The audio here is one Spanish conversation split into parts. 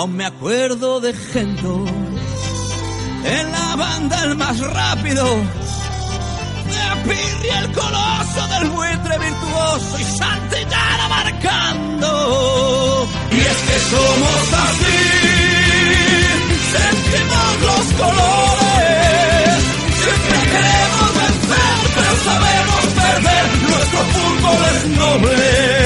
Aún me acuerdo de Gento, en la banda el más rápido, de Pirri el coloso del buitre virtuoso y Santillana marcando. Y es que somos así, sentimos los colores, siempre queremos vencer, pero sabemos perder, nuestro fútbol es noble.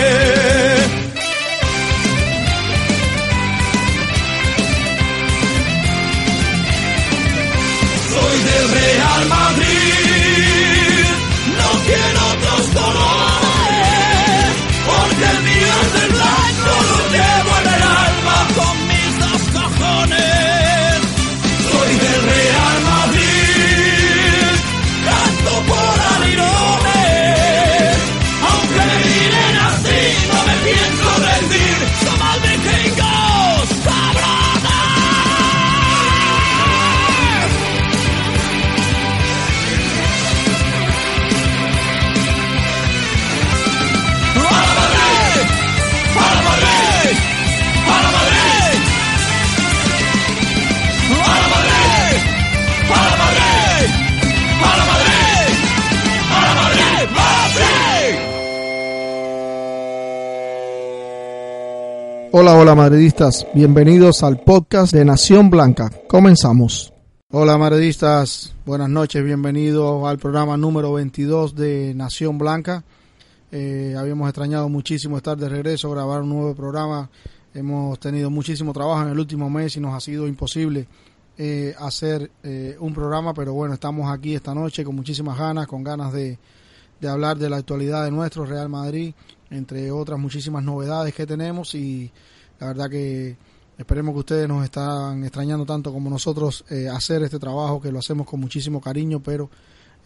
Hola, hola madridistas, bienvenidos al podcast de Nación Blanca. Comenzamos. Hola madridistas, buenas noches, bienvenidos al programa número 22 de Nación Blanca. Eh, habíamos extrañado muchísimo estar de regreso, grabar un nuevo programa. Hemos tenido muchísimo trabajo en el último mes y nos ha sido imposible eh, hacer eh, un programa, pero bueno, estamos aquí esta noche con muchísimas ganas, con ganas de, de hablar de la actualidad de nuestro Real Madrid, entre otras muchísimas novedades que tenemos y la verdad que esperemos que ustedes nos están extrañando tanto como nosotros eh, hacer este trabajo, que lo hacemos con muchísimo cariño, pero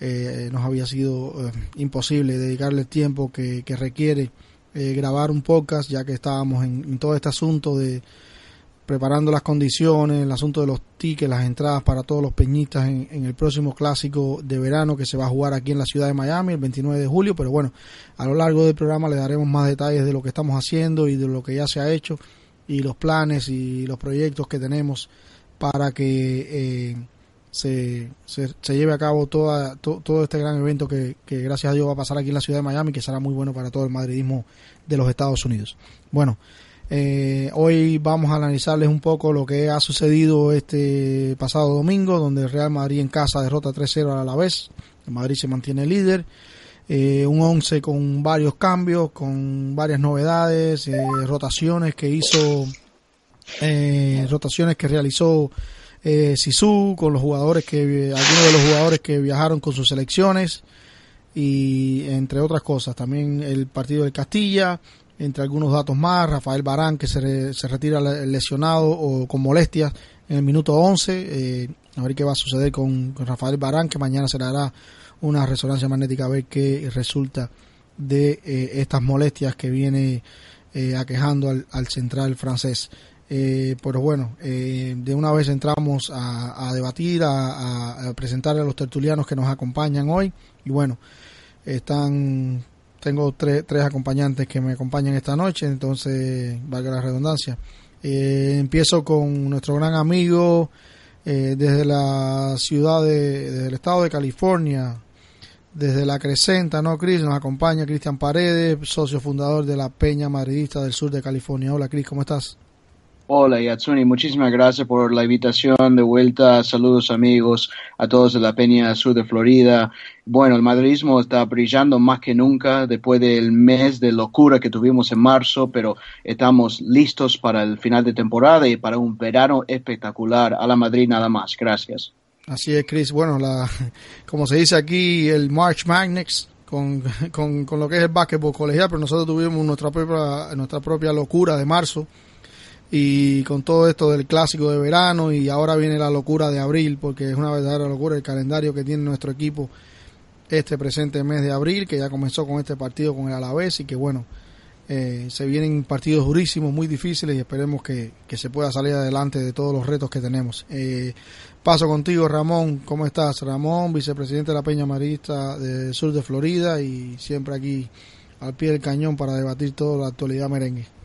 eh, nos había sido eh, imposible dedicarle el tiempo que, que requiere eh, grabar un podcast, ya que estábamos en, en todo este asunto de preparando las condiciones, el asunto de los tickets, las entradas para todos los peñistas en, el próximo clásico de verano que se va a jugar aquí en la ciudad de Miami el 29 de julio. Pero bueno, a lo largo del programa le daremos más detalles de lo que estamos haciendo y de lo que ya se ha hecho y los planes y los proyectos que tenemos para que eh, se, se, lleve a cabo toda, to, todo este gran evento que, que gracias a Dios va a pasar aquí en la ciudad de Miami que será muy bueno para todo el madridismo de los Estados Unidos. Bueno, eh, hoy vamos a analizarles un poco lo que ha sucedido este pasado domingo, donde el Real Madrid en casa derrota 3-0 a la vez. Madrid se mantiene líder. Eh, un 11 con varios cambios, con varias novedades, eh, rotaciones que hizo, eh, rotaciones que realizó eh, Sisu con los jugadores que, algunos de los jugadores que viajaron con sus selecciones y entre otras cosas. También el partido de Castilla, entre algunos datos más, Rafael Barán que se, se retira lesionado o con molestias en el minuto 11, eh, a ver qué va a suceder con, con, Rafael Barán que mañana se le una resonancia magnética a ver qué resulta de eh, estas molestias que viene eh, aquejando al, al, central francés. Pero bueno, de una vez entramos a, debatir, a, a, presentarle a los tertulianos que nos acompañan hoy y bueno, están tengo tres, tres acompañantes que me acompañan esta noche, entonces valga la redundancia. Eh, empiezo con nuestro gran amigo eh, desde la ciudad de, desde el estado de California, desde la Crescenta, ¿no, Cris? Nos acompaña Cristian Paredes, socio fundador de la Peña Madridista del Sur de California. Hola, Cris, ¿cómo estás? Hola Yatsuni, muchísimas gracias por la invitación de vuelta. Saludos amigos a todos de la Peña Sur de Florida. Bueno, el madridismo está brillando más que nunca después del mes de locura que tuvimos en marzo, pero estamos listos para el final de temporada y para un verano espectacular. A la Madrid nada más. Gracias. Así es, Chris. Bueno, la, como se dice aquí, el March Madness con, con, con lo que es el básquetbol colegial, pero nosotros tuvimos nuestra propia, nuestra propia locura de marzo y con todo esto del clásico de verano y ahora viene la locura de abril porque es una verdadera locura el calendario que tiene nuestro equipo este presente mes de abril que ya comenzó con este partido con el Alavés y que bueno eh, se vienen partidos durísimos muy difíciles y esperemos que, que, se pueda salir adelante de todos los retos que tenemos. Eh, paso contigo Ramón. ¿cómo estás? Ramón vicepresidente de la Peña Marista del sur de Florida y siempre aquí al pie del cañón para debatir toda la actualidad merengue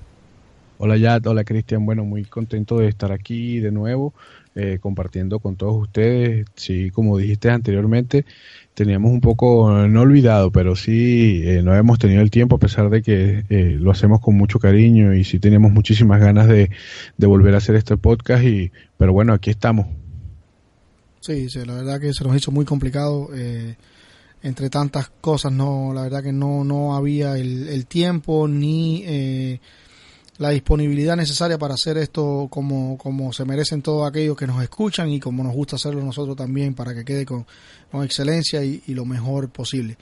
Hola Yad, hola Cristian, bueno, muy contento de estar aquí de nuevo eh, compartiendo con todos ustedes. Sí, como dijiste anteriormente, teníamos un poco, no olvidado, pero sí eh, no hemos tenido el tiempo a pesar de que eh, lo hacemos con mucho cariño y sí teníamos muchísimas ganas de, de volver a hacer este podcast, y, pero bueno, aquí estamos. Sí, sí, la verdad que se nos hizo muy complicado. Eh, entre tantas cosas, no, la verdad que no, no había el, el tiempo ni eh, la disponibilidad necesaria para hacer esto como, como se merecen todos aquellos que nos escuchan y como nos gusta hacerlo nosotros también para que quede con, con excelencia y, lo mejor posible.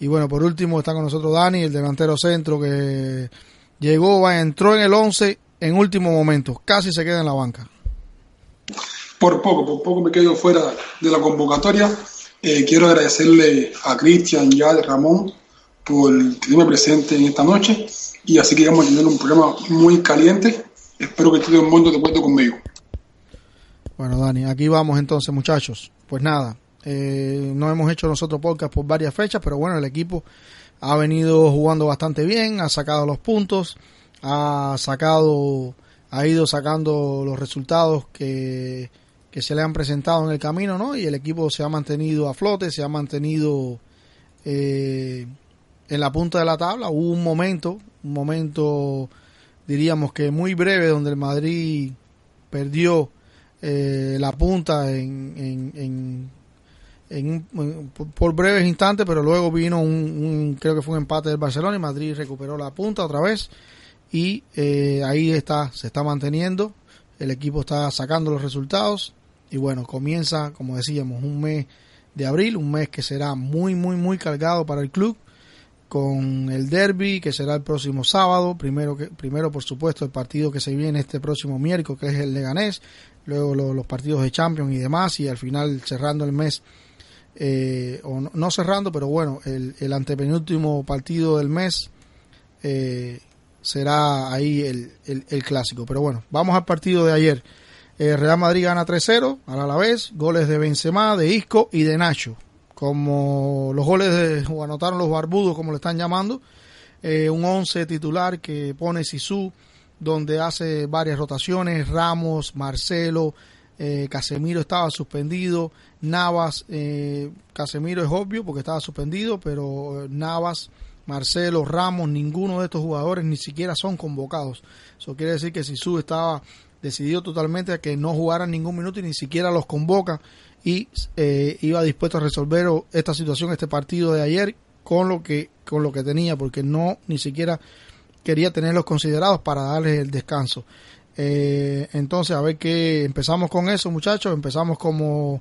Y bueno, por último está con nosotros Dani, el delantero centro que llegó, entró en el 11 en último momento, casi se queda en la banca. Por poco, por poco me quedo fuera de la convocatoria. Eh, quiero agradecerle a Cristian y a Ramón por tenerme presente en esta noche y así que vamos a tener un programa muy caliente. Espero que todo el mundo de acuerdo conmigo. Bueno, Dani, aquí vamos entonces, muchachos. Pues nada, eh, no hemos hecho nosotros podcast por varias fechas, pero bueno, el equipo ha venido jugando bastante bien, ha sacado los puntos, ha sacado, ha ido sacando los resultados que, que se le han presentado en el camino, ¿no? Y el equipo se ha mantenido a flote, se ha mantenido eh, en la punta de la tabla. Hubo un momento, un momento, diríamos que muy breve, donde el Madrid perdió eh, la punta en, en, en, por breves instantes, pero luego vino un, un, creo que fue un empate del Barcelona y Madrid recuperó la punta otra vez y eh, ahí está, se está manteniendo, el equipo está sacando los resultados y bueno, comienza, como decíamos, un mes de abril, un mes que será muy, muy, muy cargado para el club con el derby que será el próximo sábado, primero que primero por supuesto el partido que se viene este próximo miércoles que es el Leganés, luego lo, los partidos de Champions y demás y al final cerrando el mes eh, o no, cerrando pero bueno el, el antepenúltimo partido del mes eh, será ahí el, el, el, clásico. Pero bueno vamos al partido de ayer. Eh, Real Madrid gana 3-0 al Alavés goles de Benzema de Isco y de Nacho como los goles de, o anotaron los barbudos, como le están llamando, eh, un 11 titular que pone Sisu, donde hace varias rotaciones, Ramos, Marcelo, eh, Casemiro estaba suspendido, Navas, eh, Casemiro es obvio porque estaba suspendido, pero Navas, Marcelo, Ramos, ninguno de estos jugadores ni siquiera son convocados. Eso quiere decir que Sisu estaba decidido totalmente a que no jugaran ningún minuto y ni siquiera los convoca y eh, iba dispuesto a resolver esta situación, este partido de ayer con lo que con lo que tenía, porque no ni siquiera quería tenerlos considerados para darles el descanso. Eh, entonces, a ver qué empezamos con eso, muchachos. Empezamos como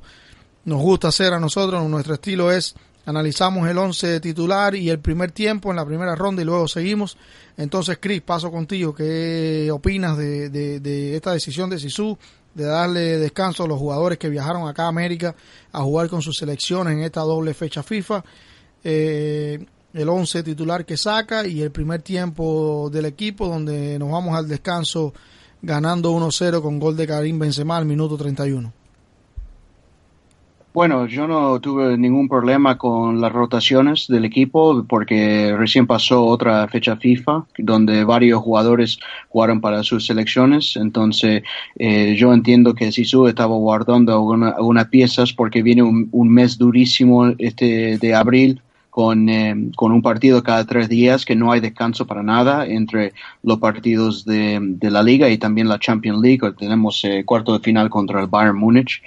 nos gusta hacer a nosotros. Nuestro estilo es analizamos el 11 titular y el primer tiempo en la primera ronda y luego seguimos. Entonces, Chris, paso contigo. ¿Qué opinas de, de, esta decisión de Sisu? De darle descanso a los jugadores que viajaron acá a América a jugar con sus selecciones en esta doble fecha FIFA. Eh, el 11 titular que saca y el primer tiempo del equipo donde nos vamos al descanso ganando 1-0 con gol de Karim Benzema al minuto 31. Bueno, yo no tuve ningún problema con las rotaciones del equipo porque recién pasó otra fecha FIFA donde varios jugadores jugaron para sus selecciones. Entonces, eh, yo entiendo que Sisu estaba guardando algunas alguna piezas porque viene un, un mes durísimo este de abril con, eh, con un partido cada tres días, que no hay descanso para nada entre los partidos de, de la liga y también la Champions League. Tenemos eh, cuarto de final contra el Bayern Múnich.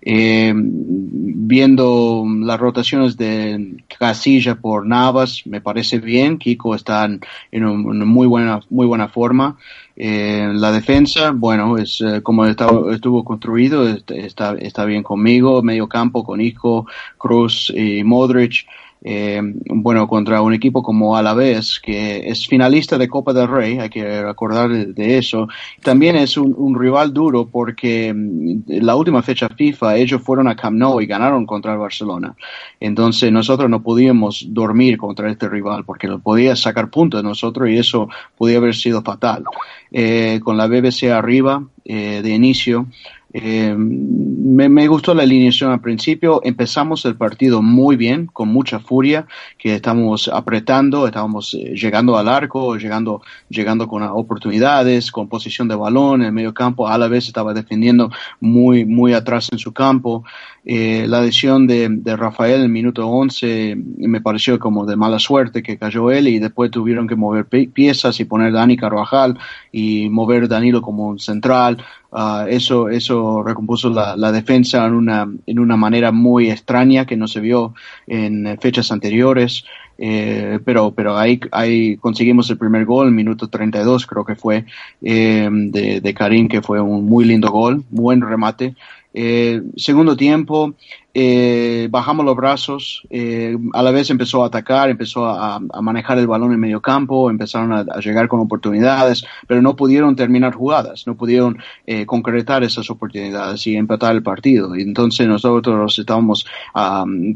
Eh, viendo las rotaciones de Casilla por Navas, me parece bien. Kiko está en, una muy buena, muy buena forma. Eh, la defensa, bueno, es eh, como está, estuvo construido, está, está bien conmigo. Medio campo con Isco, Cruz y Modric eh, bueno, contra un equipo como Alavés, que es finalista de Copa del Rey, hay que recordar de eso. También es un, rival duro porque mm, la última fecha FIFA ellos fueron a Camp y ganaron contra el Barcelona. Entonces nosotros no podíamos dormir contra este rival porque no podía sacar puntos de nosotros y eso podía haber sido fatal. Eh, con la BBC arriba eh, de inicio, Eh, me, gustó la alineación al principio. Empezamos el partido muy bien, con mucha furia, que estamos apretando, estábamos eh, llegando al arco, llegando, llegando con oportunidades, con posición de balón en el medio campo. A la vez estaba defendiendo muy, muy atrás en su campo. Eh, la decisión de, de, Rafael en el minuto 11 me pareció como de mala suerte que cayó él y después tuvieron que mover piezas y poner Dani Carvajal y mover Danilo como un central. Uh, eso, eso recompuso la, la, defensa en una, en una manera muy extraña que no se vio en fechas anteriores. Eh, pero, pero ahí, ahí conseguimos el primer gol, minuto 32 creo que fue, eh, de, de Karim, que fue un muy lindo gol, buen remate. Eh, segundo tiempo, eh, bajamos los brazos, eh, a la vez empezó a atacar, empezó a, manejar el balón en medio campo, empezaron a, llegar con oportunidades, pero no pudieron terminar jugadas, no pudieron eh, concretar esas oportunidades y empatar el partido. Entonces nosotros estábamos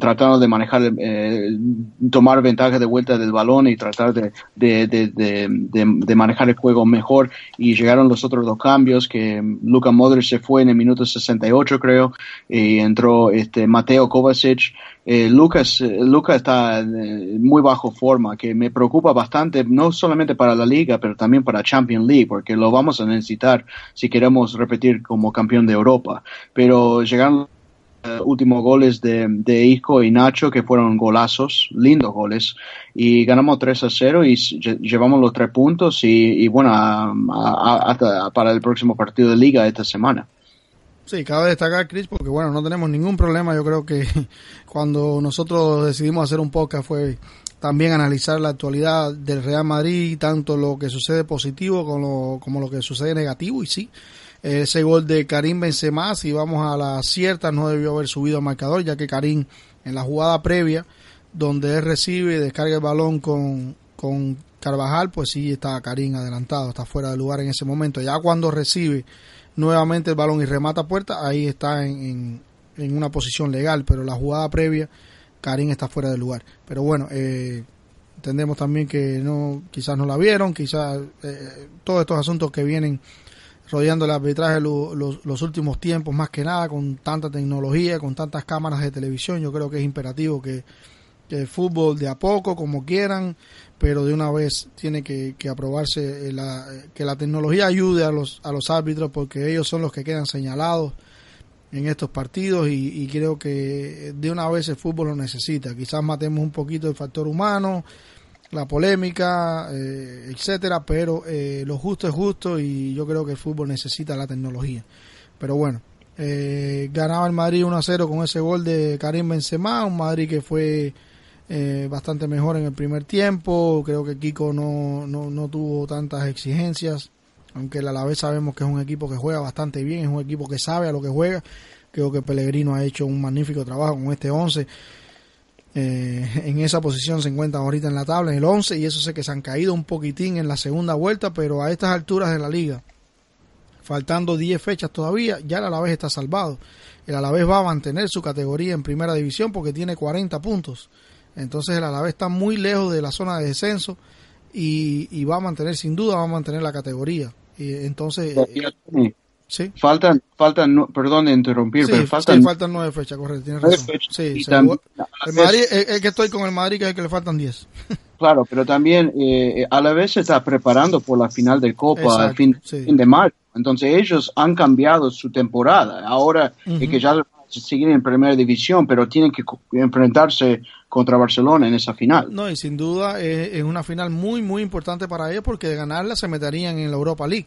tratando de manejar, eh, tomar ventaja de vuelta del balón y tratar de, manejar el juego mejor. Y llegaron los otros dos cambios, que Luka Modric se fue en el minuto 68 creo, y entró este Mateo Kovacic. Eh, Lucas, eh, Lucas está en muy bajo forma, que me preocupa bastante, no solamente para la liga, pero también para Champions League, porque lo vamos a necesitar si queremos repetir como campeón de Europa. Pero llegaron los eh, últimos goles de, de Isco y Nacho, que fueron golazos, lindos goles, y ganamos 3 a 0 y llevamos los tres puntos y, bueno, hasta para el próximo partido de liga esta semana. Sí, cabe destacar, Chris, porque bueno, no tenemos ningún problema. Yo creo que cuando nosotros decidimos hacer un podcast fue también analizar la actualidad del Real Madrid, tanto lo que sucede positivo como lo, que sucede negativo. Y sí, ese gol de Karim Benzema, si vamos a la cierta, no debió haber subido al marcador, ya que Karim en la jugada previa, donde él recibe y descarga el balón con, con Carvajal, pues sí está Karim adelantado, está fuera de lugar en ese momento. Ya cuando recibe nuevamente el balón y remata puerta, ahí está en, en, una posición legal, pero la jugada previa, Karim está fuera de lugar. Pero bueno, eh, entendemos también que no quizás no la vieron, quizás eh, todos estos asuntos que vienen rodeando el arbitraje los, los, últimos tiempos, más que nada, con tanta tecnología, con tantas cámaras de televisión, yo creo que es imperativo que el fútbol de a poco, como quieran, pero de una vez tiene que, aprobarse la, que la tecnología ayude a los, a los árbitros porque ellos son los que quedan señalados en estos partidos y, creo que de una vez el fútbol lo necesita. Quizás matemos un poquito el factor humano, la polémica, eh, etcétera, pero eh, lo justo es justo y yo creo que el fútbol necesita la tecnología. Pero bueno, eh, ganaba el Madrid 1 a 0 con ese gol de Karim Benzema, un Madrid que fue eh, bastante mejor en el primer tiempo. Creo que Kiko no, no, no tuvo tantas exigencias, aunque a la vez sabemos que es un equipo que juega bastante bien, es un equipo que sabe a lo que juega. Creo que Pellegrino ha hecho un magnífico trabajo con este 11. Eh, en esa posición se encuentran ahorita en la tabla, en el 11, y eso sé que se han caído un poquitín en la segunda vuelta, pero a estas alturas de la liga, faltando 10 fechas todavía, ya el Alavés está salvado. El Alavés va a mantener su categoría en primera división porque tiene 40 puntos. Entonces el Alavés está muy lejos de la zona de descenso y, va a mantener, sin duda, va a mantener la categoría. Y entonces... Eh, ¿Sí? Faltan, faltan, perdón de interrumpir, pero faltan, faltan nueve fechas, correcto, tienes razón. Sí, el Madrid, es, que estoy con el Madrid, que es el que le faltan diez. Claro, pero también eh, a la vez se está preparando por la final de Copa al fin, de marzo. Entonces ellos han cambiado su temporada. Ahora que ya siguen en primera división, pero tienen que enfrentarse contra Barcelona en esa final. No, y sin duda es, una final muy, muy importante para ellos porque de ganarla se meterían en la Europa League.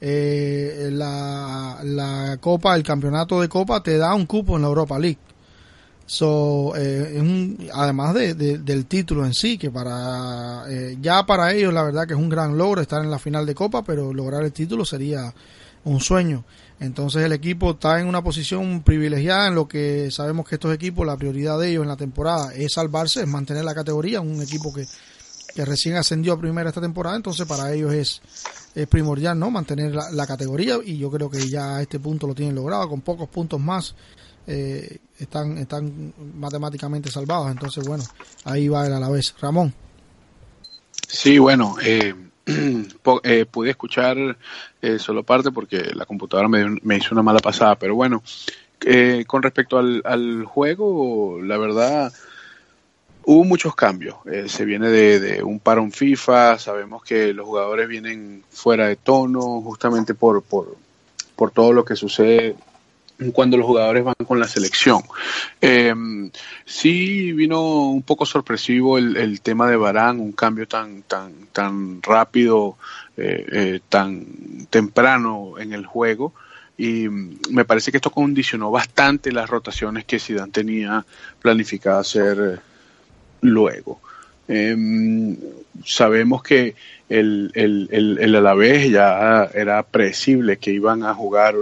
Eh, la, la Copa, el campeonato de Copa te da un cupo en la Europa League. So, eh, además de, del título en sí, que para eh, ya para ellos la verdad que es un gran logro estar en la final de Copa, pero lograr el título sería un sueño. Entonces el equipo está en una posición privilegiada en lo que sabemos que estos equipos, la prioridad de ellos en la temporada es salvarse, es mantener la categoría, un equipo que, que recién ascendió a primera esta temporada, entonces para ellos es, es primordial no mantener la, categoría y yo creo que ya a este punto lo tienen logrado, con pocos puntos más eh, están, están matemáticamente salvados, entonces bueno, ahí va el a la vez. Ramón. Sí, bueno, eh, eh, pude escuchar eh, solo parte porque la computadora me, me, hizo una mala pasada, pero bueno, eh, con respecto al, al, juego, la verdad, hubo muchos cambios. Eh, se viene de, de, un parón FIFA, sabemos que los jugadores vienen fuera de tono justamente por, por, por todo lo que sucede cuando los jugadores van con la selección. Eh, sí vino un poco sorpresivo el, tema de Barán, un cambio tan, tan, tan rápido, eh, eh, tan temprano en el juego. Y me parece que esto condicionó bastante las rotaciones que Zidane tenía planificada hacer luego. sabemos que el, el, el, el Alavés ya era predecible que iban a jugar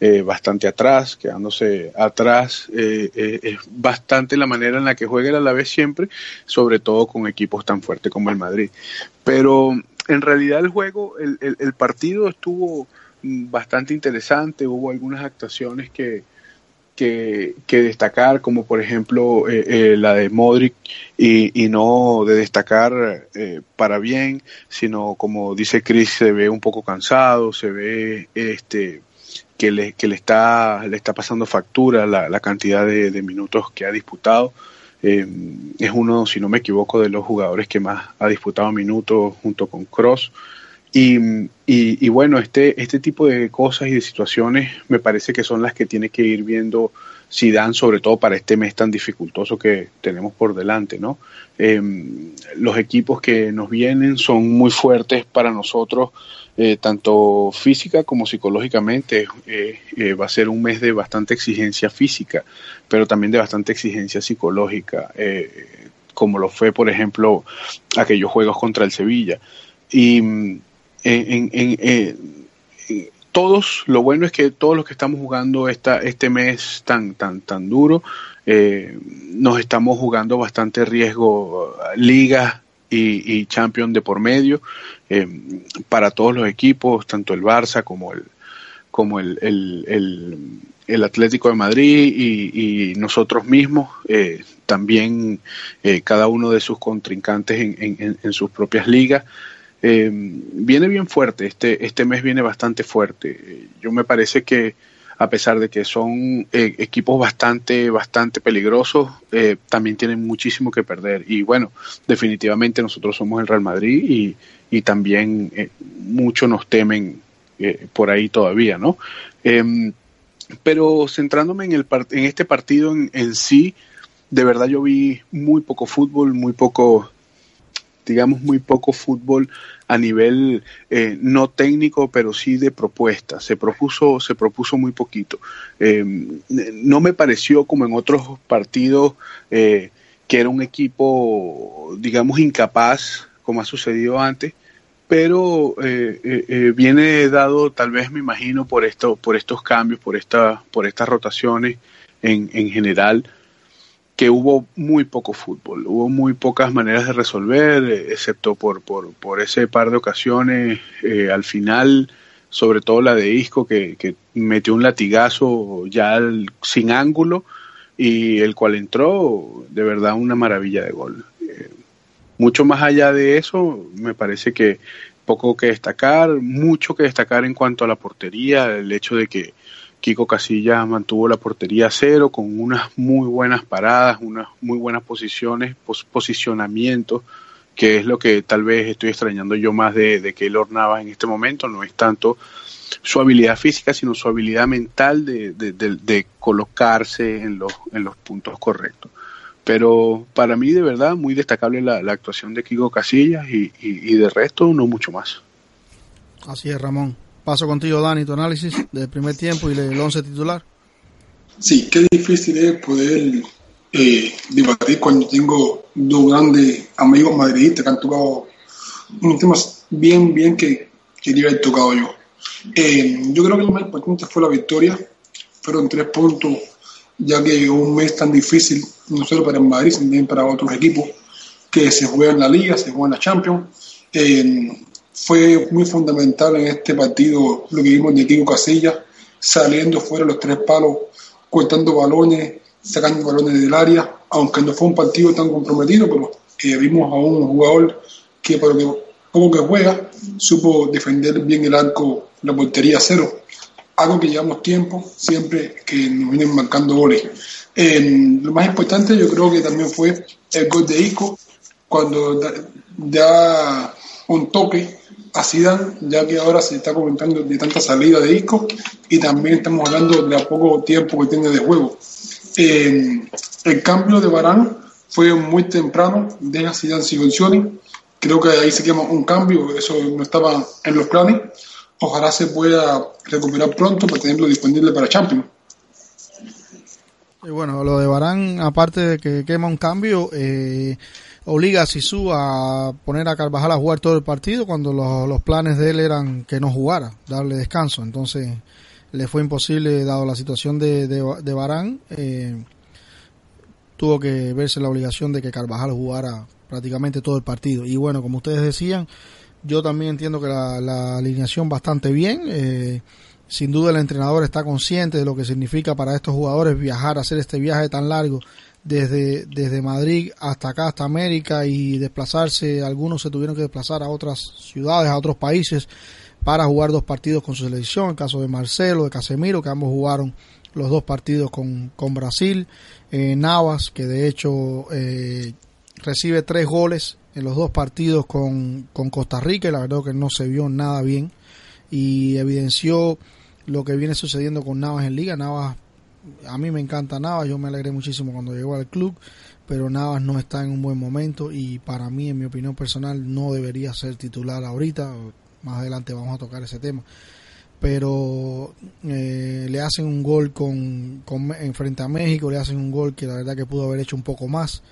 eh, bastante atrás, quedándose atrás. Eh, eh, es bastante la manera en la que juega el Alavés siempre, sobre todo con equipos tan fuertes como el Madrid. Pero en realidad el juego, el, el, el partido estuvo bastante interesante, hubo algunas actuaciones que, que, que, destacar, como por ejemplo eh, eh, la de Modric, y, no de destacar eh, para bien, sino como dice Chris, se ve un poco cansado, se ve este que le, que le está le está pasando factura la, cantidad de, minutos que ha disputado. Eh, es uno, si no me equivoco, de los jugadores que más ha disputado minutos junto con Cross. Y, y, bueno, este, este tipo de cosas y de situaciones me parece que son las que tiene que ir viendo Zidane, sobre todo para este mes tan dificultoso que tenemos por delante, ¿no? Eh, los equipos que nos vienen son muy fuertes para nosotros, eh, tanto física como psicológicamente. Eh, eh, va a ser un mes de bastante exigencia física, pero también de bastante exigencia psicológica, como lo fue, por ejemplo, aquellos juegos contra el Sevilla. Y en, en, en, todos, lo bueno es que todos los que estamos jugando esta, este mes tan, tan, tan duro, eh, nos estamos jugando bastante riesgo, ligas y, y champion de por medio, eh, para todos los equipos, tanto el Barça como el, como el, el, el, Atlético de Madrid y, y nosotros mismos, eh, también eh, cada uno de sus contrincantes en, en sus propias ligas. Eh, viene bien fuerte, este, este mes viene bastante fuerte. Yo me parece que a pesar de que son eh, equipos bastante, bastante peligrosos, eh, también tienen muchísimo que perder. Y bueno, definitivamente nosotros somos el Real Madrid y, y también eh, muchos nos temen por ahí todavía, ¿no? Em, pero centrándome en, el en este partido en, en sí, de verdad yo vi muy poco fútbol, muy poco digamos, muy poco fútbol a nivel eh, no técnico, pero sí de propuesta. Se propuso, se propuso muy poquito. Eh, no me pareció como en otros partidos eh, que era un equipo, digamos, incapaz, como ha sucedido antes, pero eh, viene dado, tal vez me imagino, por esto, por estos cambios, por esta, por estas rotaciones en, en general que hubo muy poco fútbol, hubo muy pocas maneras de resolver, eh, excepto por, por, ese par de ocasiones eh, al final, sobre todo la de Isco, que, que metió un latigazo ya al, sin ángulo y el cual entró de verdad una maravilla de gol. Eh, mucho más allá de eso, me parece que poco que destacar, mucho que destacar en cuanto a la portería, el hecho de que Kiko Casillas mantuvo la portería a cero con unas muy buenas paradas, unas muy buenas posiciones, pos posicionamientos, que es lo que tal vez estoy extrañando yo más de, de Keylor Navas en este momento. No es tanto su habilidad física, sino su habilidad mental de, de, de, de colocarse en los, en los puntos correctos. Pero para mí, de verdad, muy destacable la, la actuación de Kiko Casillas y, y, y de resto, no mucho más. Así es, Ramón. Paso contigo, Dani, tu análisis del primer tiempo y del once titular. Sí, qué difícil es poder eh, debatir cuando tengo dos grandes amigos madridistas que han tocado unos temas bien, bien que quería haber tocado yo. Eh, yo creo que lo más importante fue la victoria. Fueron tres puntos, ya que un mes tan difícil, no solo para el Madrid, sino también para otros equipos que se juegan la Liga, se juegan la Champions. Eh, fue muy fundamental en este partido lo que vimos de Kiko Casillas, saliendo fuera los tres palos, cortando balones, sacando balones del área, aunque no fue un partido tan comprometido, pero eh, vimos a un jugador que por lo que, poco que juega, supo defender bien el arco, la portería cero, algo que llevamos tiempo, siempre que nos vienen marcando goles. lo más importante yo creo que también fue el gol de Ico, cuando da, un toque a Zidane, ya que ahora se está comentando de tanta salida de Isco y también estamos hablando de a poco tiempo que tiene de juego. el cambio de Barán fue muy temprano, deja Zidane si. Creo que ahí se quema un cambio, eso no estaba en los planes. Ojalá se pueda recuperar pronto para tenerlo disponible para Champions. Y bueno, lo de Barán, aparte de que quema un cambio, eh, obliga a Sisu a poner a Carvajal a jugar todo el partido cuando los, planes de él eran que no jugara, darle descanso. Entonces le fue imposible, dado la situación de, de, Barán, eh, tuvo que verse la obligación de que Carvajal jugara prácticamente todo el partido. Y bueno, como ustedes decían, yo también entiendo que la, alineación bastante bien. Eh, sin duda el entrenador está consciente de lo que significa para estos jugadores viajar, hacer este viaje tan largo desde, desde Madrid hasta acá, hasta América y desplazarse, algunos se tuvieron que desplazar a otras ciudades, a otros países para jugar dos partidos con su selección, el caso de Marcelo, de Casemiro, que ambos jugaron los dos partidos con, con Brasil, eh, Navas, que de hecho eh, recibe tres goles en los dos partidos con, con Costa Rica y la verdad que no se vio nada bien y evidenció lo que viene sucediendo con Navas en liga, Navas a mí me encanta Navas, yo me alegré muchísimo cuando llegó al club, pero Navas no está en un buen momento y para mí, en mi opinión personal, no debería ser titular ahorita. Más adelante vamos a tocar ese tema. Pero eh, le hacen un gol con, en frente a México, le hacen un gol que la verdad que pudo haber hecho un poco más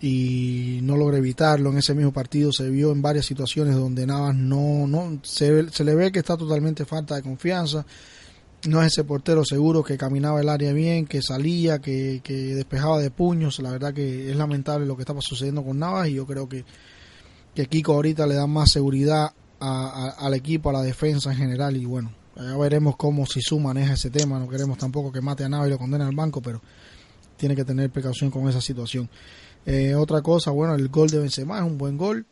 y no logra evitarlo. En ese mismo partido se vio en varias situaciones donde Navas no, no se le ve que está totalmente falta de confianza no es ese portero seguro que caminaba el área bien, que salía, que, despejaba de puños. La verdad que es lamentable lo que estaba sucediendo con Navas y yo creo que, que Kiko ahorita le da más seguridad al equipo, a la defensa en general y bueno, ya veremos cómo Sisu maneja ese tema. No queremos tampoco que mate a Navas y lo condene al banco, pero tiene que tener precaución con esa situación. Eh, otra cosa, bueno, el gol de Benzema es un buen gol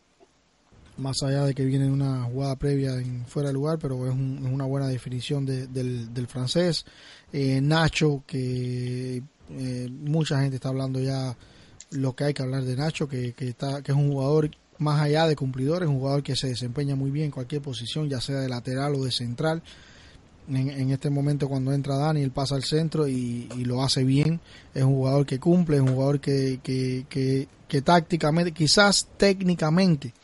más allá de que viene una jugada previa en fuera de lugar, pero es, una buena definición del, francés. Eh, Nacho, que eh, mucha gente está hablando ya lo que hay que hablar de Nacho, que, está, que es un jugador más allá de cumplidor, es un jugador que se desempeña muy bien en cualquier posición, ya sea de lateral o de central. En, este momento cuando entra Dani, él pasa al centro y, lo hace bien. Es un jugador que cumple, es un jugador que tácticamente, quizás técnicamente,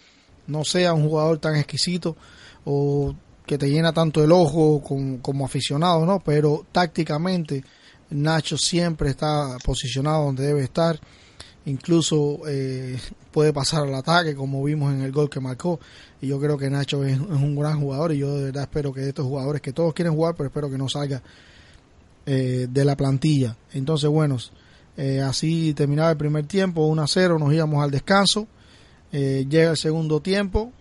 no sea un jugador tan exquisito o que te llena tanto el ojo como, aficionado, ¿no? Pero tácticamente Nacho siempre está posicionado donde debe estar. Incluso eh, puede pasar al ataque, como vimos en el gol que marcó. Y yo creo que Nacho es, un gran jugador. Y yo de verdad espero que estos jugadores que todos quieren jugar, pero espero que no salga eh, de la plantilla. Entonces, bueno, eh, así terminaba el primer tiempo, 1 a 0. Nos íbamos al descanso. Eh, llega el segundo tiempo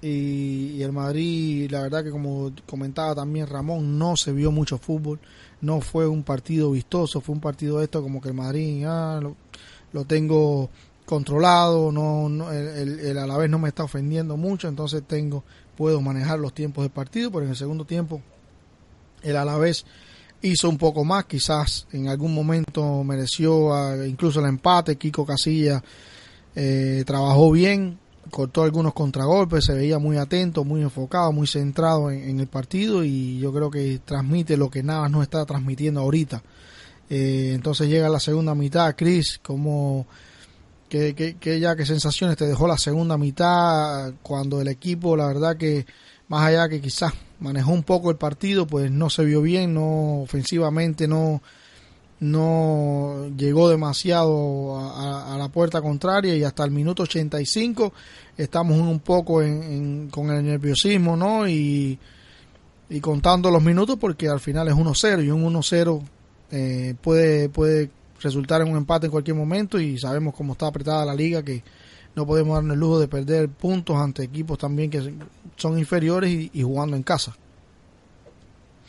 y, el Madrid, la verdad que como comentaba también Ramón, no se vio mucho fútbol, no fue un partido vistoso, fue un partido esto como que el Madrid ah, lo, tengo controlado, no, no el, el, a no me está ofendiendo mucho, entonces tengo puedo manejar los tiempos del partido, pero en el segundo tiempo el Alavés hizo un poco más, quizás en algún momento mereció ah, incluso el empate, Kiko Casilla eh, trabajó bien, cortó algunos contragolpes, se veía muy atento, muy enfocado, muy centrado en, el partido y yo creo que transmite lo que Navas no está transmitiendo ahorita. Eh, entonces llega la segunda mitad, Chris, como que, que, ya qué sensaciones te dejó la segunda mitad cuando el equipo, la verdad que más allá que quizás manejó un poco el partido, pues no se vio bien, no ofensivamente no no llegó demasiado a, la puerta contraria y hasta el minuto 85 estamos un poco con el nerviosismo ¿no? y, y contando los minutos porque al final es 1-0 y un 1-0 eh, puede, puede resultar en un empate en cualquier momento y sabemos cómo está apretada la liga que no podemos darnos el lujo de perder puntos ante equipos también que son inferiores y jugando en casa.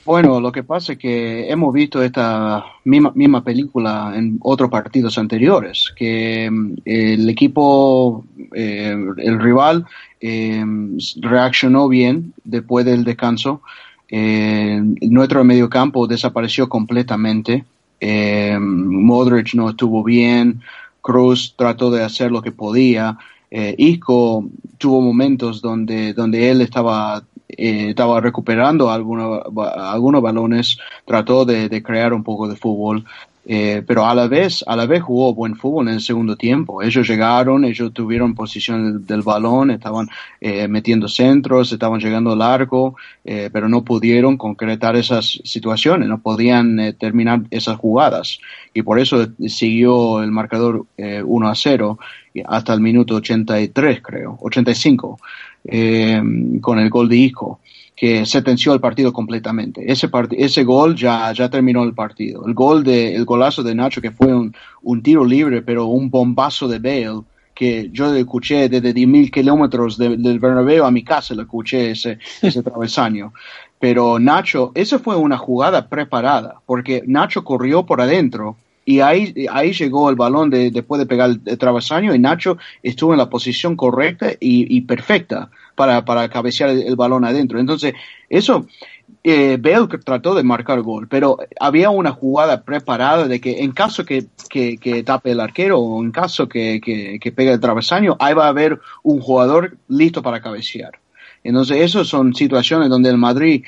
Bueno, lo que pasa es que hemos visto esta misma, misma película en otros partidos anteriores, que mm, el equipo, eh, el rival, eh, reaccionó bien después del descanso. Eh, nuestro mediocampo desapareció completamente. Eh, Modric no estuvo bien. Cruz trató de hacer lo que podía. Eh, tuvo momentos donde, donde él estaba eh, estaba recuperando algunos, algunos balones, trató de, crear un poco de fútbol, eh, pero a la vez, a la vez jugó buen fútbol en el segundo tiempo. Ellos llegaron, ellos tuvieron posición del, balón, estaban eh, metiendo centros, estaban llegando largo, eh, pero no pudieron concretar esas situaciones, no podían eh, terminar esas jugadas. Y por eso siguió el marcador 1 a 0 hasta el minuto 83, creo, 85, con el gol de Isco que sentenció el partido completamente. Ese, part ese gol ya, ya terminó el partido. El gol de, el golazo de Nacho, que fue un, un tiro libre, pero un bombazo de Bale, que yo escuché desde 10.000 kilómetros de, del Bernabéu a mi casa, le escuché ese, ese travesaño. Pero Nacho, esa fue una jugada preparada, porque Nacho corrió por adentro y ahí, ahí llegó el balón de, después de pegar el, travesaño y Nacho estuvo en la posición correcta y, y perfecta para, para cabecear el, balón adentro. Entonces, eso, eh, Bale trató de marcar gol, pero había una jugada preparada de que en caso que, que, que tape el arquero o en caso que, que, que pegue el travesaño, ahí va a haber un jugador listo para cabecear. Entonces, esas son situaciones donde el Madrid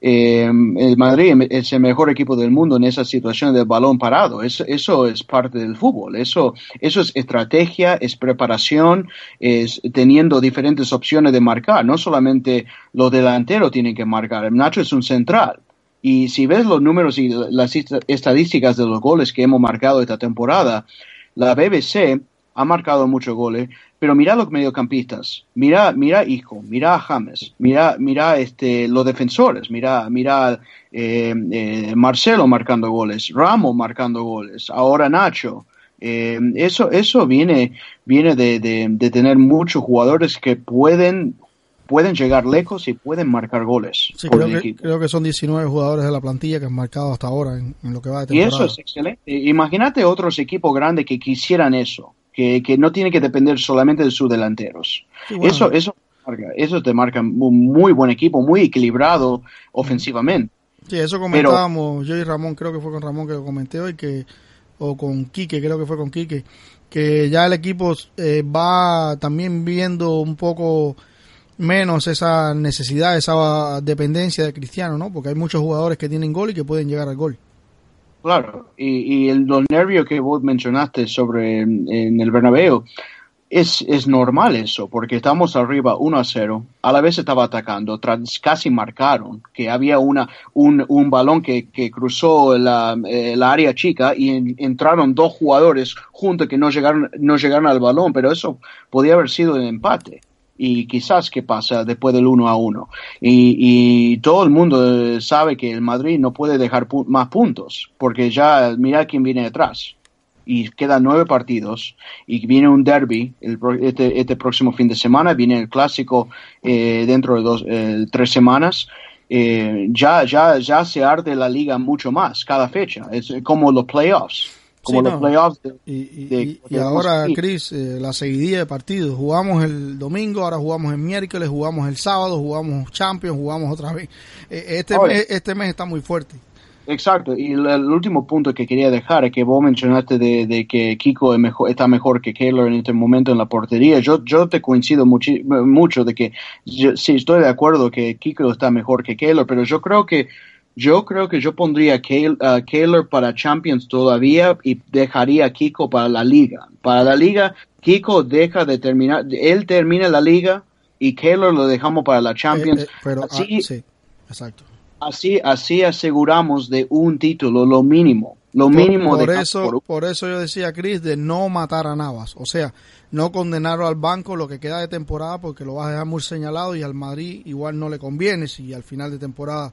eh, el Madrid es el mejor equipo del mundo en esa situación del balón parado. Eso, es parte del fútbol. Eso, eso es estrategia, es preparación, es teniendo diferentes opciones de marcar. No solamente los delanteros tienen que marcar. Nacho es un central. Y si ves los números y las estadísticas de los goles que hemos marcado esta temporada, la BBC ha marcado muchos goles, pero mira los mediocampistas, mira, mira Hijo, mira a James, mira, mira este, los defensores, mira, mira eh, eh, Marcelo marcando goles, Ramos marcando goles, ahora Nacho. Eh, eso, eso viene, viene de, de, de, tener muchos jugadores que pueden pueden llegar lejos y pueden marcar goles. Sí, creo, que, creo, que, son 19 jugadores de la plantilla que han marcado hasta ahora en, en lo que va de temporada. Y eso es excelente. Imagínate otros equipos grandes que quisieran eso que, que no tiene que depender solamente de sus delanteros. Sí, bueno. Eso, eso, eso te marca un muy buen equipo, muy equilibrado ofensivamente. Sí, eso comentábamos, Pero, yo y Ramón, creo que fue con Ramón que lo comenté hoy, que, o con Quique, creo que fue con Quique, que ya el equipo eh, va también viendo un poco menos esa necesidad, esa dependencia de Cristiano, ¿no? Porque hay muchos jugadores que tienen gol y que pueden llegar al gol. Claro, y, y el, los nervios que vos mencionaste sobre en, el Bernabéu, es, es, normal eso, porque estamos arriba 1 a 0, a la vez estaba atacando, tras, casi marcaron, que había una, un, un balón que, que cruzó la, eh, la, área chica y en, entraron dos jugadores juntos que no llegaron, no llegaron al balón, pero eso podía haber sido el empate y quizás qué pasa después del 1 a 1. Y, y, todo el mundo sabe que el Madrid no puede dejar más puntos, porque ya mira quién viene detrás. Y quedan nueve partidos y viene un derby el, este, este, próximo fin de semana, viene el clásico eh, dentro de dos, eh, tres semanas. Eh, ya, ya, ya se arde la liga mucho más cada fecha, es como los playoffs como sí, los no. playoffs. De, y, y, de, y ahora, Chris, eh, la seguidilla de partidos. Jugamos el domingo, ahora jugamos el miércoles, jugamos el sábado, jugamos Champions, jugamos otra vez. Eh, este, Oye, mes, este mes está muy fuerte. Exacto, y el, el, último punto que quería dejar es que vos mencionaste de, de que Kiko es mejor, está mejor que Keylor en este momento en la portería. Yo, yo te coincido mucho, mucho de que yo, sí estoy de acuerdo que Kiko está mejor que Keylor, pero yo creo que yo creo que yo pondría a Keylor para Champions todavía y dejaría a Kiko para la liga. Para la liga, Kiko deja de terminar, él termina la liga y Keylor lo dejamos para la Champions. Eh, eh, pero, así, ah, sí, exacto. Así, así aseguramos de un título, lo mínimo. Lo mínimo por, por de eso, por... por eso yo decía, Chris, de no matar a Navas. O sea, no condenarlo al banco lo que queda de temporada porque lo vas a dejar muy señalado y al Madrid igual no le conviene si al final de temporada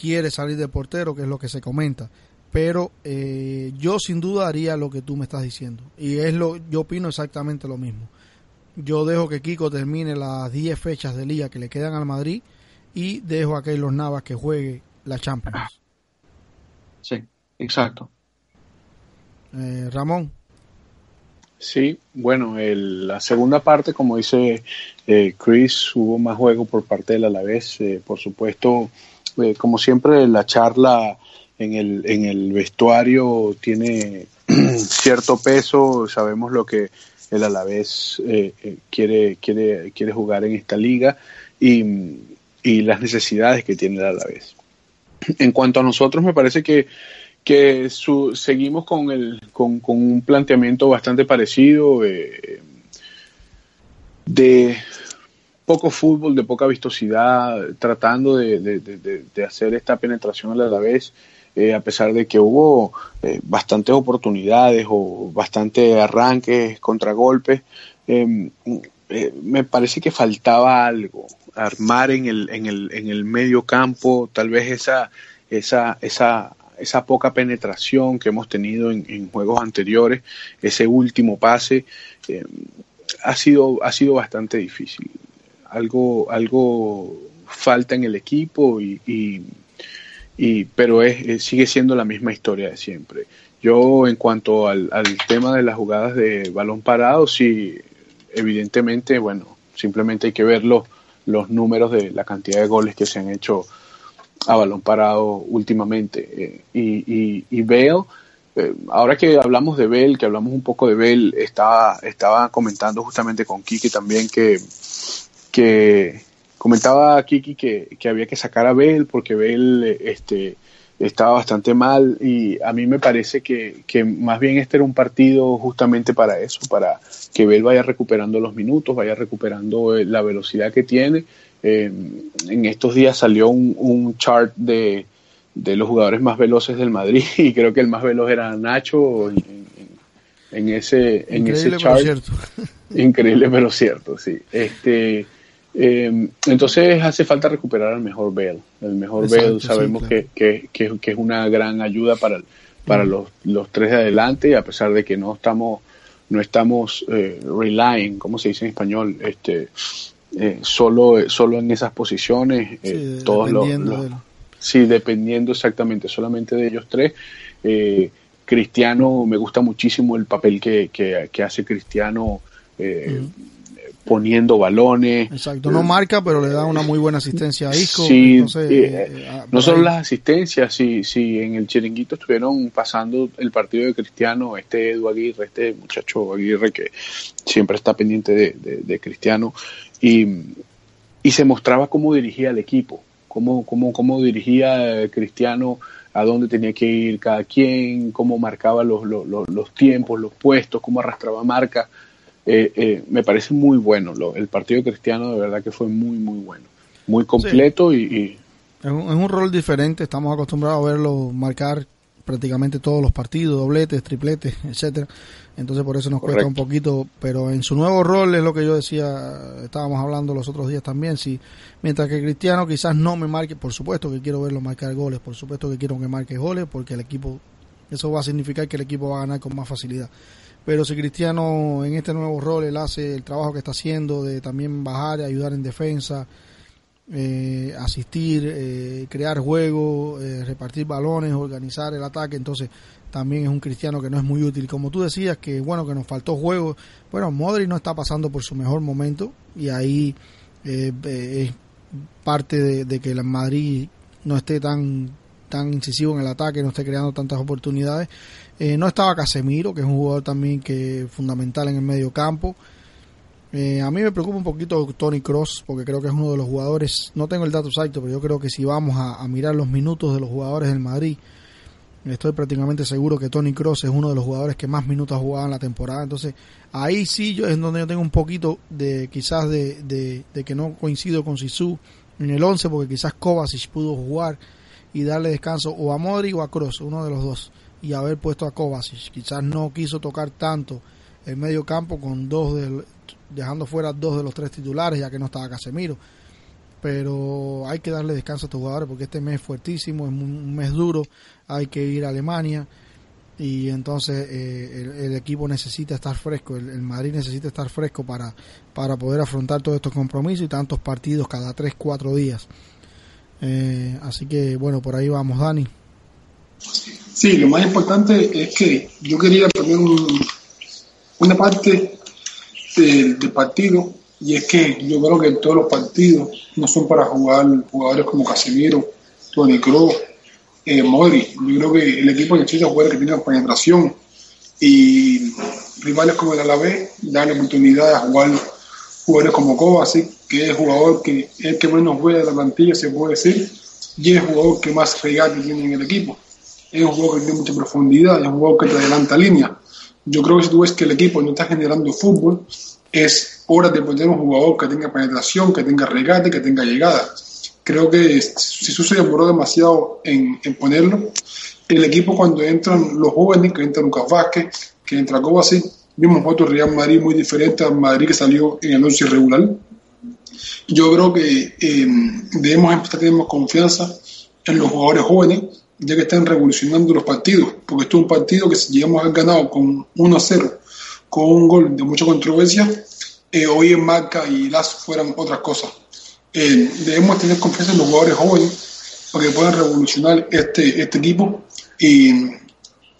quiere salir de portero, que es lo que se comenta. Pero eh, yo sin duda haría lo que tú me estás diciendo. Y es lo, yo opino exactamente lo mismo. Yo dejo que Kiko termine las 10 fechas de liga que le quedan al Madrid y dejo a Keylor Navas que juegue la Champions. Sí, exacto. Eh, Ramón. Sí, bueno, el, la segunda parte, como dice eh, Chris, hubo más juego por parte del Alavés. Eh, por supuesto, eh, como siempre, la charla en el, en el vestuario tiene cierto peso. Sabemos lo que el Alavés eh, eh, quiere, quiere, quiere jugar en esta liga y, y las necesidades que tiene el Alavés. En cuanto a nosotros, me parece que que seguimos con, el, con, con, un planteamiento bastante parecido de poco fútbol, de poca vistosidad, tratando de, de, de, hacer esta penetración a la vez, eh, a pesar de que hubo eh, bastantes oportunidades o bastantes arranques, contragolpes. Eh, me parece que faltaba algo, armar en el, en el, en el medio campo, tal vez esa, esa, esa esa poca penetración que hemos tenido en, juegos anteriores, ese último pase, eh, ha, sido, ha sido bastante difícil. Algo, algo falta en el equipo, y, y, pero es, sigue siendo la misma historia de siempre. Yo en cuanto al, al, tema de las jugadas de balón parado, sí, evidentemente, bueno, simplemente hay que ver los, los números de la cantidad de goles que se han hecho a balón parado últimamente. Eh, y, y, y, Bale, eh, ahora que hablamos de Bale, que hablamos un poco de Bale, estaba, estaba comentando justamente con Kiki también que, que comentaba Kiki que, que había que sacar a Bale porque Bale este, estaba bastante mal y a mí me parece que, que más bien este era un partido justamente para eso, para que Bale vaya recuperando los minutos, vaya recuperando eh, la velocidad que tiene eh, en estos días salió un, un chart de, de, los jugadores más veloces del Madrid y creo que el más veloz era Nacho en, en, en ese, en ese chart. Pero cierto. Increíble pero cierto, sí. Este, eh, entonces hace falta recuperar al mejor Bell. El mejor Exacto, Bell sabemos sí, claro. que, que, que, es una gran ayuda para, para los, los tres de adelante, a pesar de que no estamos, no estamos eh, relying, ¿cómo se dice en español? Este, eh, solo, solo en esas posiciones, eh, sí, todos los, los de... sí, dependiendo exactamente solamente de ellos tres. Eh, Cristiano, me gusta muchísimo el papel que, que, que hace Cristiano. Poniendo balones. Exacto, no marca, pero le da una muy buena asistencia a Isco. Sí, entonces, no solo las asistencias, si, si en el chiringuito estuvieron pasando el partido de Cristiano, este Edu Aguirre, este muchacho Aguirre que siempre está pendiente de, de, de Cristiano, y, y, se mostraba cómo dirigía el equipo, cómo, cómo, cómo dirigía Cristiano, a dónde tenía que ir cada quien, cómo marcaba los, los, los tiempos, los puestos, cómo arrastraba marca. Eh, eh, me parece muy bueno. Lo, el partido cristiano de verdad que fue muy, muy bueno. Muy completo sí. y, y... Es, un, es un rol diferente. Estamos acostumbrados a verlo marcar prácticamente todos los partidos, dobletes, tripletes, etcétera. Entonces por eso nos Correcto. cuesta un poquito, pero en su nuevo rol es lo que yo decía, estábamos hablando los otros días también, si mientras que Cristiano quizás no me marque, por supuesto que quiero verlo marcar goles, por supuesto que quiero que marque goles porque el equipo eso va a significar que el equipo va a ganar con más facilidad. Pero si Cristiano en este nuevo rol él hace el trabajo que está haciendo de también bajar ayudar en defensa, eh, asistir, eh, crear juego, eh, repartir balones, organizar el ataque, entonces también es un cristiano que no es muy útil. Como tú decías, que bueno, que nos faltó juego. Bueno, Modri no está pasando por su mejor momento y ahí eh, es parte de, de, que el Madrid no esté tan tan incisivo en el ataque, no esté creando tantas oportunidades. Eh, no estaba Casemiro, que es un jugador también que fundamental en el medio campo. Eh, a mí me preocupa un poquito Tony Cross porque creo que es uno de los jugadores, no tengo el dato exacto, pero yo creo que si vamos a, mirar los minutos de los jugadores del Madrid, estoy prácticamente seguro que Tony Cross es uno de los jugadores que más minutos ha jugado en la temporada. Entonces, ahí sí yo, es donde yo tengo un poquito de quizás de, de, de que no coincido con Sisu en el 11 porque quizás Kovacic pudo jugar y darle descanso o a Modric o a Cross, uno de los dos, y haber puesto a Kovacic. Quizás no quiso tocar tanto el medio campo con dos del, dejando fuera dos de los tres titulares ya que no estaba Casemiro pero hay que darle descanso a estos jugadores porque este mes es fuertísimo, es un mes duro, hay que ir a Alemania y entonces eh, el, equipo necesita estar fresco, el, el, Madrid necesita estar fresco para, para poder afrontar todos estos compromisos y tantos partidos cada 3, 4 días. Eh, así que bueno, por ahí vamos, Dani. Sí, lo más importante es que yo quería poner una parte del, partido y es que yo creo que todos los partidos no son para jugar jugadores como Casemiro, Tony Kroos, eh. Yo creo que el equipo necesita jugadores que tienen penetración y rivales como el Alavés dan la oportunidad de jugar jugadores como Kovacic, que es el jugador que es el que menos juega de la plantilla, se puede decir, y es el jugador que más regate tiene en el equipo. Es un jugador que tiene mucha profundidad, es un jugador que te adelanta línea. Yo creo que si tú ves que el equipo no está generando fútbol, es hora de poner un jugador que tenga penetración, que tenga regate, que tenga llegada. Creo que si se demoró demasiado en, en ponerlo, el equipo cuando entran los jóvenes, que entra Lucas Vázquez, que entra Kovacic, vimos otro Real Madrid muy diferente al Madrid que salió en el once irregular. Yo creo que eh, debemos empezar a tener confianza en los jugadores jóvenes, ya que están revolucionando los partidos, porque esto es un partido que si llegamos a haber ganado con 1 a 0, con un gol de mucha controversia, eh, hoy en Marca y Lazo fueran otras cosas. Eh, debemos tener confianza en los jugadores jóvenes para que puedan revolucionar este, este equipo y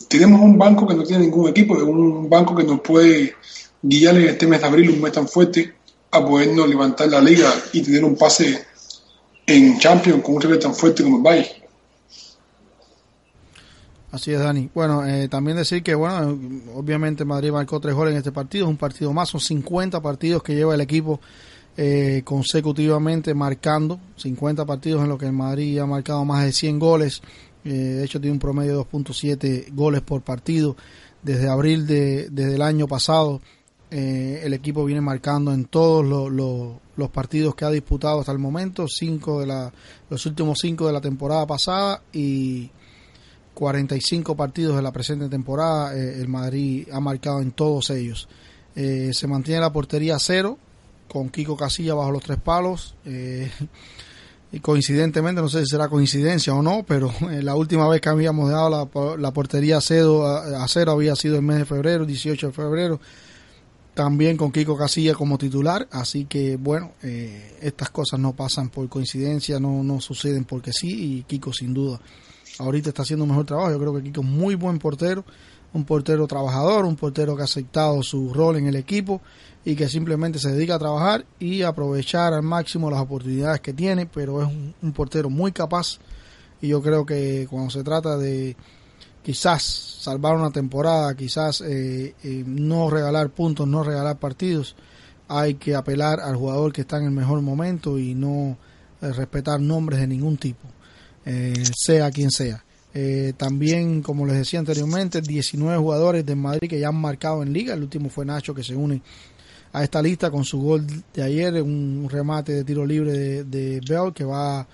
tenemos un banco que no tiene ningún equipo, es un banco que nos puede guiar en este mes de abril, un mes tan fuerte, a podernos levantar la liga y tener un pase en Champions con un rival tan fuerte como el Bayern. Así es, Dani. Bueno, eh, también decir que, bueno, obviamente Madrid marcó tres goles en este partido, es un partido más, son 50 partidos que lleva el equipo eh, consecutivamente marcando, 50 partidos en los que Madrid ha marcado más de 100 goles eh, de hecho, tiene un promedio de 2.7 goles por partido. Desde abril de, desde el año pasado, eh, el equipo viene marcando en todos los partidos que ha disputado hasta el momento, cinco de la, los últimos cinco de la temporada pasada y 45 partidos de la presente temporada. Eh, el Madrid ha marcado en todos ellos. se mantiene la portería cero, con Kiko Casilla bajo los tres palos. y coincidentemente, no sé si será coincidencia o no, pero eh, la última vez que habíamos dejado la, la portería a cero, a, cero había sido el mes de febrero, 18 de febrero, también con Kiko Casilla como titular, así que bueno, eh, estas cosas no pasan por coincidencia, no, no suceden porque sí, y Kiko sin duda ahorita está haciendo un mejor trabajo, yo creo que Kiko es muy buen portero, un portero trabajador, un portero que ha aceptado su rol en el equipo y que simplemente se dedica a trabajar y aprovechar al máximo las oportunidades que tiene, pero es un, portero muy capaz. Y yo creo que cuando se trata de quizás salvar una temporada, quizás eh, eh, no regalar puntos, no regalar partidos, hay que apelar al jugador que está en el mejor momento y no eh, respetar nombres de ningún tipo, sea quien sea. también, como les decía anteriormente, 19 jugadores de Madrid que ya han marcado en liga. El último fue Nacho que se une a esta lista con su gol de ayer, un remate de tiro libre de, de Bell que va,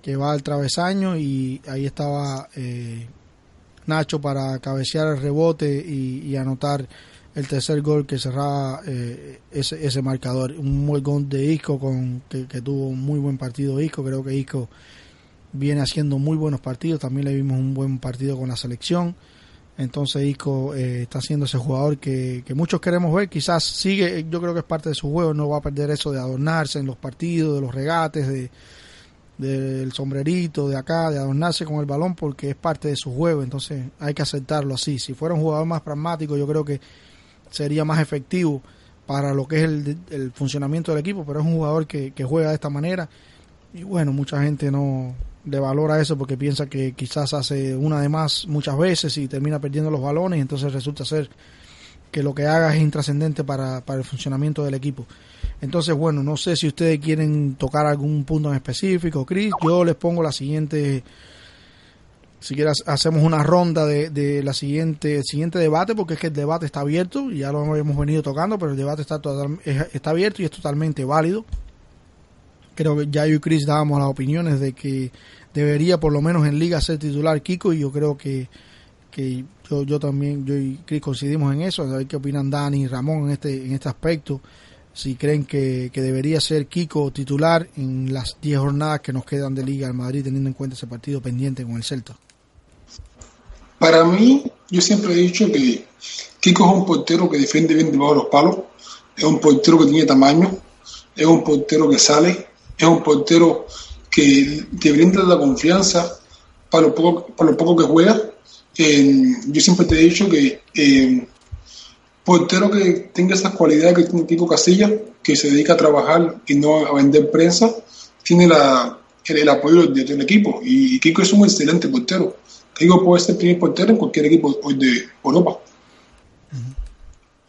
que va al travesaño y ahí estaba eh, Nacho para cabecear el rebote y, anotar el tercer gol que cerraba eh, ese, ese marcador. Un buen gol de Isco con, que, que, tuvo un muy buen partido Isco, creo que Isco viene haciendo muy buenos partidos, también le vimos un buen partido con la selección. Entonces Isco eh, está siendo ese jugador que, muchos queremos ver. Quizás sigue, yo creo que es parte de su juego, no va a perder eso de adornarse en los partidos, de los regates, de del sombrerito de acá, de adornarse con el balón, porque es parte de su juego. Entonces hay que aceptarlo así. Si fuera un jugador más pragmático, yo creo que sería más efectivo para lo que es el, funcionamiento del equipo, pero es un jugador que, que juega de esta manera. Y bueno, mucha gente no, le valora eso porque piensa que quizás hace una de más muchas veces y termina perdiendo los balones entonces resulta ser que lo que haga es intrascendente para, para el funcionamiento del equipo. Entonces, bueno, no sé si ustedes quieren tocar algún punto en específico, Chris. Yo les pongo la siguiente, si quieres hacemos una ronda de, de la siguiente, el siguiente debate, porque es que el debate está abierto, y ya lo hemos venido tocando, pero el debate está, total, está abierto y es totalmente válido. Creo que ya yo y Chris dábamos las opiniones de que debería por lo menos en liga ser titular Kiko y yo creo que, que yo, yo también, yo y Chris coincidimos en eso, a ver qué opinan Dani y Ramón en este, en este aspecto, si creen que, debería ser Kiko titular en las 10 jornadas que nos quedan de liga al Madrid teniendo en cuenta ese partido pendiente con el Celta. Para mí, yo siempre he dicho que Kiko es un portero que defiende bien debajo de los palos, es un portero que tiene tamaño, es un portero que sale, es un portero que te brinda la confianza para lo poco, para lo poco que juega. yo siempre te he dicho que eh, portero que tenga esas cualidades que tiene Kiko Casilla, que se dedica a trabajar y no a vender prensa, tiene la, el, apoyo del, equipo. Y Kiko es un excelente portero. Kiko puede ser primer portero en cualquier equipo de Europa.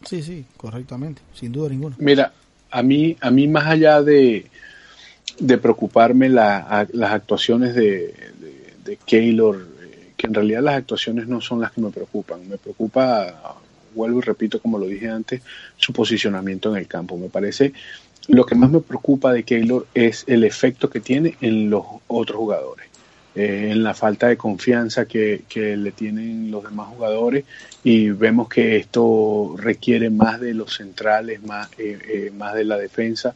Sí, sí, correctamente, sin duda ninguna. Mira, a mí, a mí más allá de, de preocuparme las actuaciones de, de, Keylor, eh, que en realidad las actuaciones no son las que me preocupan. Me preocupa, vuelvo y repito como lo dije antes, su posicionamiento en el campo. Me parece, lo que más me preocupa de Keylor es el efecto que tiene en los otros jugadores. Eh, en la falta de confianza que, que, le tienen los demás jugadores y vemos que esto requiere más de los centrales, más, eh, más de la defensa,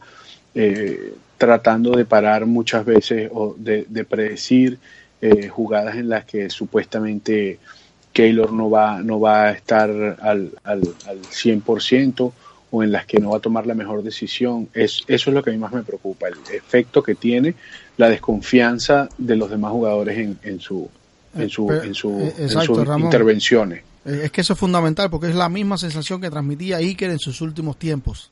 tratando de parar muchas veces o de, predecir eh, jugadas en las que supuestamente Keylor no va, no va a estar al, al, al 100% o en las que no va a tomar la mejor decisión. Es, eso es lo que a mí más me preocupa, el efecto que tiene la desconfianza de los demás jugadores en, en su, en, su, eh, en, su, en sus intervenciones. Eh, es que eso es fundamental porque es la misma sensación que transmitía Iker en sus últimos tiempos.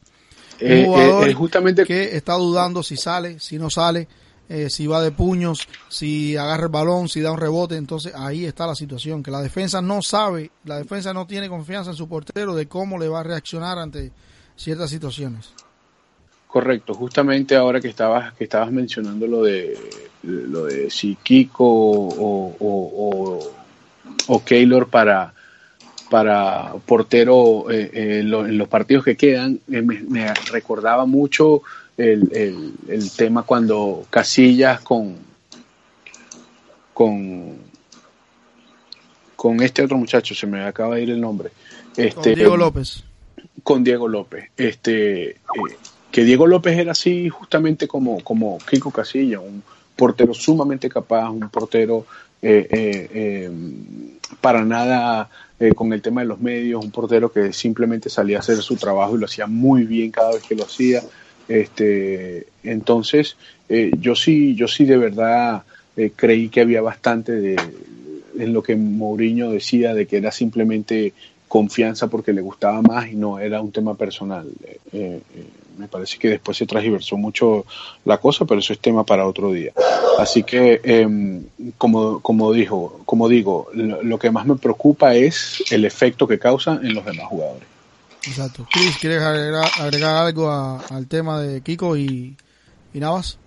Eh, jugador eh, justamente que está dudando si sale, si no sale, eh, si va de puños, si agarra el balón, si da un rebote. Entonces ahí está la situación, que la defensa no sabe, la defensa no tiene confianza en su portero de cómo le va a reaccionar ante ciertas situaciones. Correcto, justamente ahora que estabas que estabas mencionando lo de lo de si Kiko o, o, o, o Keylor para para portero eh, eh, en los partidos que quedan. Eh, me, recordaba mucho el, tema cuando Casillas con, con, con este otro muchacho, se me acaba de ir el nombre. Este, con Diego López. Con Diego López. Este, que Diego López era así justamente como, como Kiko Casilla, un portero sumamente capaz, un portero para nada eh, con el tema de los medios, un portero que simplemente salía a hacer su trabajo y lo hacía muy bien cada vez que lo hacía. Este, entonces, eh, yo sí, yo sí de verdad eh, creí que había bastante de, en lo que Mourinho decía de que era simplemente confianza porque le gustaba más y no era un tema personal me parece que después se transversó mucho la cosa, pero eso es tema para otro día. Así que, em, como, como, dijo, como digo, lo, que más me preocupa es el efecto que causa en los demás jugadores. Exacto. Chris, ¿quieres agregar, algo al tema de Kiko y, Navas?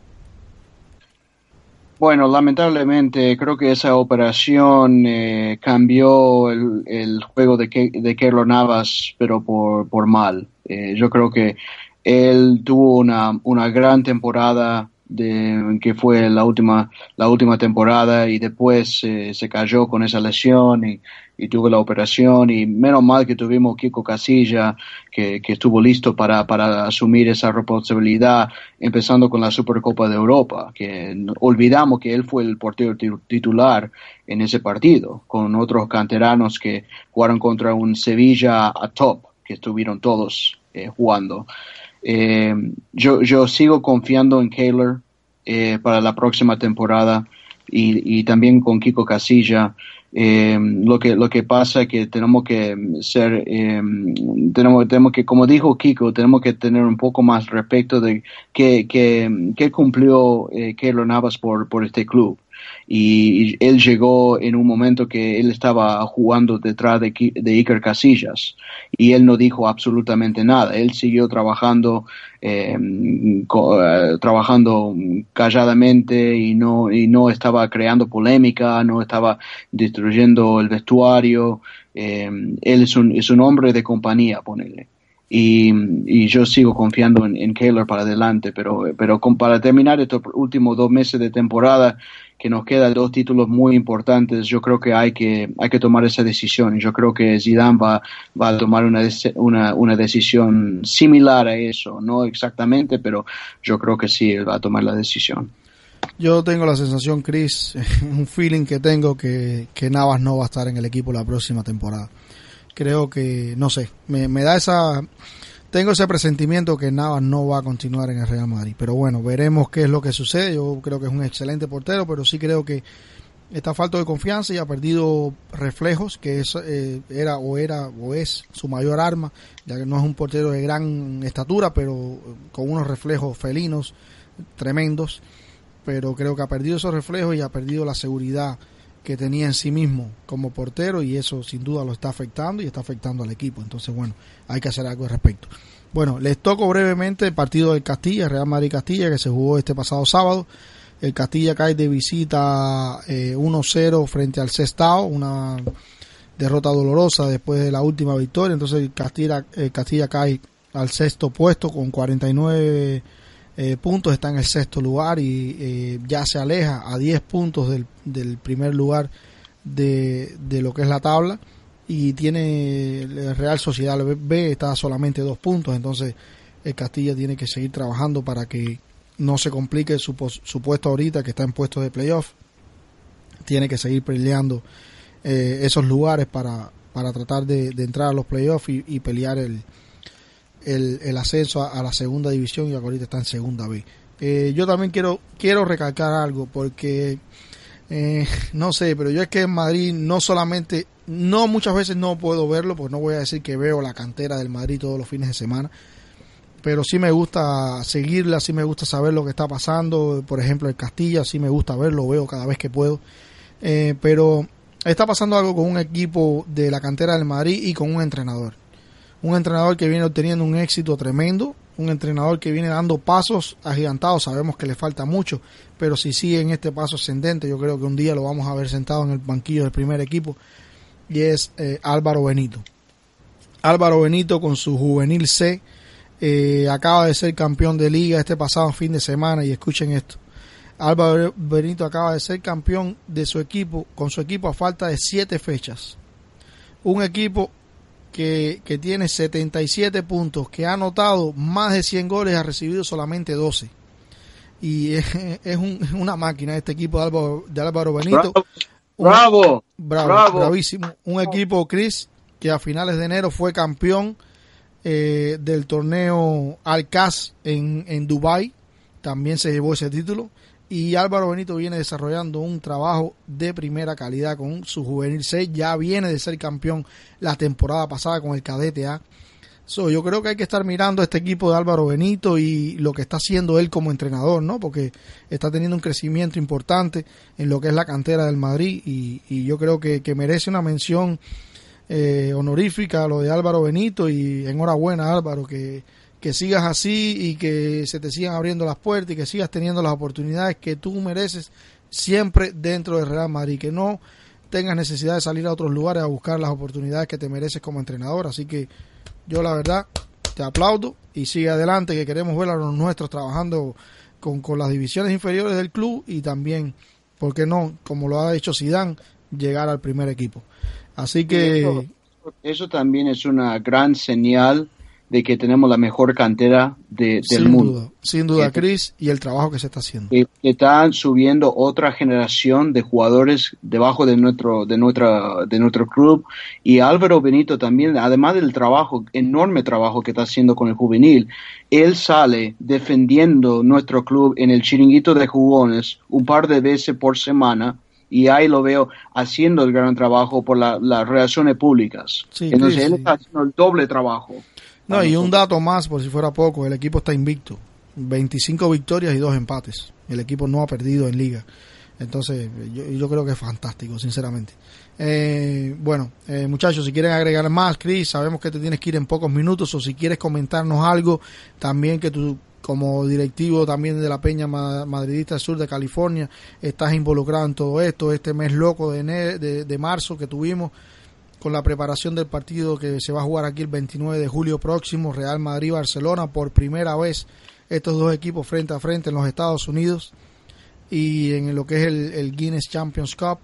Bueno, lamentablemente creo que esa operación eh, cambió el, el, juego de, de Keylor Navas, pero por, por mal. Eh, yo creo que él tuvo una, una gran temporada de, que fue la última, la última temporada y después eh, se cayó con esa lesión y, tuvo la operación y menos mal que tuvimos Kiko Casilla que, que estuvo listo para, para asumir esa responsabilidad empezando con la Supercopa de Europa que olvidamos que él fue el portero titular en ese partido con otros canteranos que jugaron contra un Sevilla a top que estuvieron todos eh, jugando. Eh, yo, yo sigo confiando en Kaylor eh, para la próxima temporada y, y también con Kiko Casilla. Eh, lo que lo que pasa es que tenemos que ser eh, tenemos tenemos que como dijo Kiko tenemos que tener un poco más respeto de que que, que cumplió eh, Keylor Navas por por este club y, él llegó en un momento que él estaba jugando detrás de, de Iker Casillas y él no dijo absolutamente nada. Él siguió trabajando, eh, eh, trabajando calladamente y no, y no estaba creando polémica, no estaba destruyendo el vestuario. Eh, él es un, es un hombre de compañía, ponele. Y, y, yo sigo confiando en, en Keylor para adelante, pero, pero para terminar estos últimos dos meses de temporada, que nos quedan dos títulos muy importantes, yo creo que hay que, hay que tomar esa decisión. Y yo creo que Zidane va, va a tomar una, una, una decisión similar a eso, no exactamente, pero yo creo que sí, va a tomar la decisión. Yo tengo la sensación, Chris, un feeling que tengo que, que Navas no va a estar en el equipo la próxima temporada. Creo que, no sé, me, me da esa tengo ese presentimiento que Navas no va a continuar en el Real Madrid. Pero bueno, veremos qué es lo que sucede. Yo creo que es un excelente portero, pero sí creo que está falto de confianza y ha perdido reflejos, que es, eh, era o era o es su mayor arma, ya que no es un portero de gran estatura, pero con unos reflejos felinos tremendos. Pero creo que ha perdido esos reflejos y ha perdido la seguridad que tenía en sí mismo como portero y eso sin duda lo está afectando y está afectando al equipo. Entonces, bueno, hay que hacer algo al respecto. Bueno, les toco brevemente el partido del Castilla, Real Madrid Castilla, que se jugó este pasado sábado. El Castilla cae de visita 1-0 eh, frente al Sestao, una derrota dolorosa después de la última victoria. Entonces el Castilla, el Castilla cae al sexto puesto con 49 eh, puntos, está en el sexto lugar y eh, ya se aleja a 10 puntos del, del primer lugar de, de, lo que es la tabla y tiene el Real Sociedad B está solamente dos puntos, entonces el Castilla tiene que seguir trabajando para que no se complique su, su puesto ahorita, que está en puesto de playoff. Tiene que seguir peleando eh, esos lugares para, para tratar de, entrar a los playoffs y, pelear el, el, ascenso a, la segunda división y ahorita está en segunda B. Eh, yo también quiero, quiero recalcar algo porque eh, no sé, pero yo es que en Madrid no solamente, no muchas veces no puedo verlo, pues no voy a decir que veo la cantera del Madrid todos los fines de semana, pero sí me gusta seguirla, sí me gusta saber lo que está pasando. Por ejemplo, el Castilla, sí me gusta verlo, veo cada vez que puedo. Eh, pero está pasando algo con un equipo de la cantera del Madrid y con un entrenador. Un entrenador que viene obteniendo un éxito tremendo, un entrenador que viene dando pasos agigantados, sabemos que le falta mucho, pero si sigue en este paso ascendente, yo creo que un día lo vamos a ver sentado en el banquillo del primer equipo, y es eh, Álvaro Benito. Álvaro Benito con su juvenil C, eh, acaba de ser campeón de liga este pasado fin de semana y escuchen esto. Álvaro Benito acaba de ser campeón de su equipo, con su equipo a falta de siete fechas. Un equipo que, que tiene 77 puntos, que ha anotado más de 100 goles, ha recibido solamente 12. Y es, es una máquina este equipo de Álvaro, de Álvaro Benito. Bravo, bravo, bravísimo. Un equipo, Chris, que a finales de enero fue campeón eh, del torneo Alcaz en, en Dubai también se llevó ese título y Álvaro Benito viene desarrollando un trabajo de primera calidad con su juvenil 6, ya viene de ser campeón la temporada pasada con el cadete A. yo creo que hay que estar mirando este equipo de Álvaro Benito y lo que está haciendo él como entrenador, ¿no? Porque está teniendo un crecimiento importante en lo que es la cantera del Madrid y, yo creo que, que merece una mención eh, honorífica lo de Álvaro Benito y enhorabuena Álvaro que, que sigas así y que se te sigan abriendo las puertas y que sigas teniendo las oportunidades que tú mereces siempre dentro del Real Madrid, que no tengas necesidad de salir a otros lugares a buscar las oportunidades que te mereces como entrenador. Así que yo la verdad te aplaudo y sigue adelante que queremos ver a los nuestros trabajando con, con las divisiones inferiores del club y también, ¿por qué no? Como lo ha hecho Sidán, llegar al primer equipo. Así que... Eso, también es una gran señal de que tenemos la mejor cantera de, del mundo. sin duda, Chris, y el trabajo que se está haciendo. Que, están subiendo otra generación de jugadores debajo de nuestro, de nuestra, de nuestro club. Y Álvaro Benito también, además del trabajo, enorme trabajo que está haciendo con el juvenil, él sale defendiendo nuestro club en el chiringuito de jugones un par de veces por semana y ahí lo veo haciendo el gran trabajo por las relaciones públicas. Entonces él está haciendo el doble trabajo. No, y un dato más, por si fuera poco, el equipo está invicto. 25 victorias y dos empates. El equipo no ha perdido en liga. Entonces, yo, creo que es fantástico, sinceramente. Eh, bueno, eh, muchachos, si quieren agregar más, Chris, sabemos que te tienes que ir en pocos minutos, o si quieres comentarnos algo, también que tú como directivo también de la Peña Madridista Sur de California, estás involucrado en todo esto, este mes loco de, de, marzo que tuvimos con la preparación del partido que se va a jugar aquí el 29 de julio próximo, Real Madrid-Barcelona, por primera vez estos dos equipos frente a frente en los Estados Unidos y en lo que es el, Guinness Champions Cup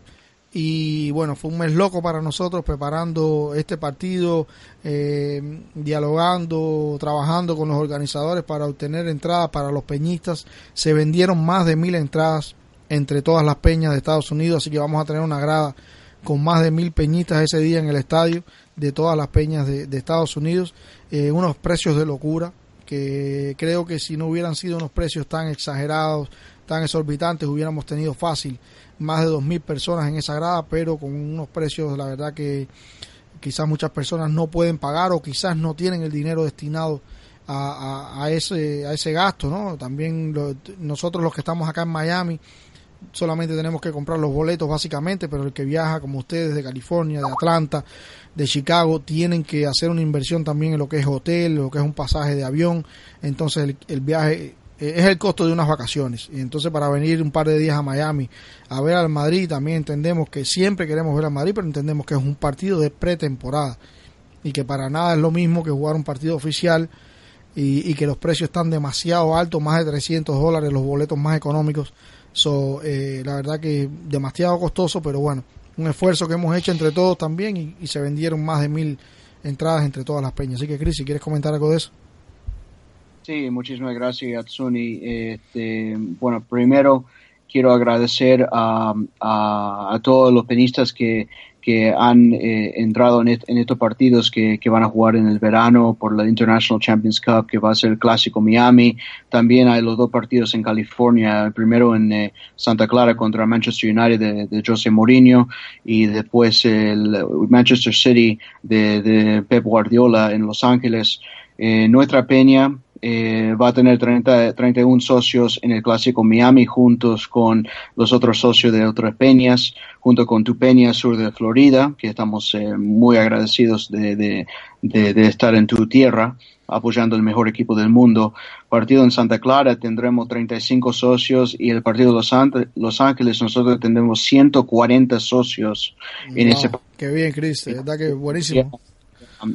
y bueno, fue un mes loco para nosotros preparando este partido, eh, dialogando, trabajando con los organizadores para obtener entradas para los peñistas. Se vendieron más de mil entradas entre todas las peñas de Estados Unidos, así que vamos a tener una grada con más de mil peñitas ese día en el estadio de todas las peñas de, Estados Unidos, eh, unos precios de locura que creo que si no hubieran sido unos precios tan exagerados, tan exorbitantes, hubiéramos tenido fácil más de dos mil personas en esa grada, pero con unos precios, la verdad que quizás muchas personas no pueden pagar o quizás no tienen el dinero destinado a, ese, a ese gasto, ¿no? También nosotros los que estamos acá en Miami solamente tenemos que comprar los boletos básicamente, pero el que viaja como ustedes de California, de Atlanta, de Chicago, tienen que hacer una inversión también en lo que es hotel, lo que es un pasaje de avión, entonces el viaje eh, es el costo de unas vacaciones. Y entonces para venir un par de días a Miami a ver al Madrid, también entendemos que siempre queremos ver al Madrid, pero entendemos que es un partido de pretemporada y que para nada es lo mismo que jugar un partido oficial y, que los precios están demasiado altos, más de 300 dólares los boletos más económicos. So, eh, la verdad que demasiado costoso, pero bueno, un esfuerzo que hemos hecho entre todos también y, se vendieron más de mil entradas entre todas las peñas. Así que, Cris, si quieres comentar algo de eso. Sí, muchísimas gracias, Atsuni. Este, bueno, primero quiero agradecer a, a, todos los penistas que, que han eh, entrado en, estos partidos que, van a jugar en el verano por la International Champions Cup, que va a ser el clásico Miami. También hay los dos partidos en California, primero en eh, Santa Clara contra Manchester United de, de, José Mourinho y después el Manchester City de, de Pep Guardiola en Los Ángeles. Eh, nuestra peña eh, va a tener 30, 31 socios en el Clásico Miami juntos con los otros socios de otras peñas, junto con tu peña sur de Florida, que estamos eh, muy agradecidos de, de, de, estar en tu tierra apoyando el mejor equipo del mundo. Partido en Santa Clara tendremos 35 socios y el partido de Los, Los Ángeles nosotros tendremos 140 socios en ese Qué bien, Chris, verdad que buenísimo.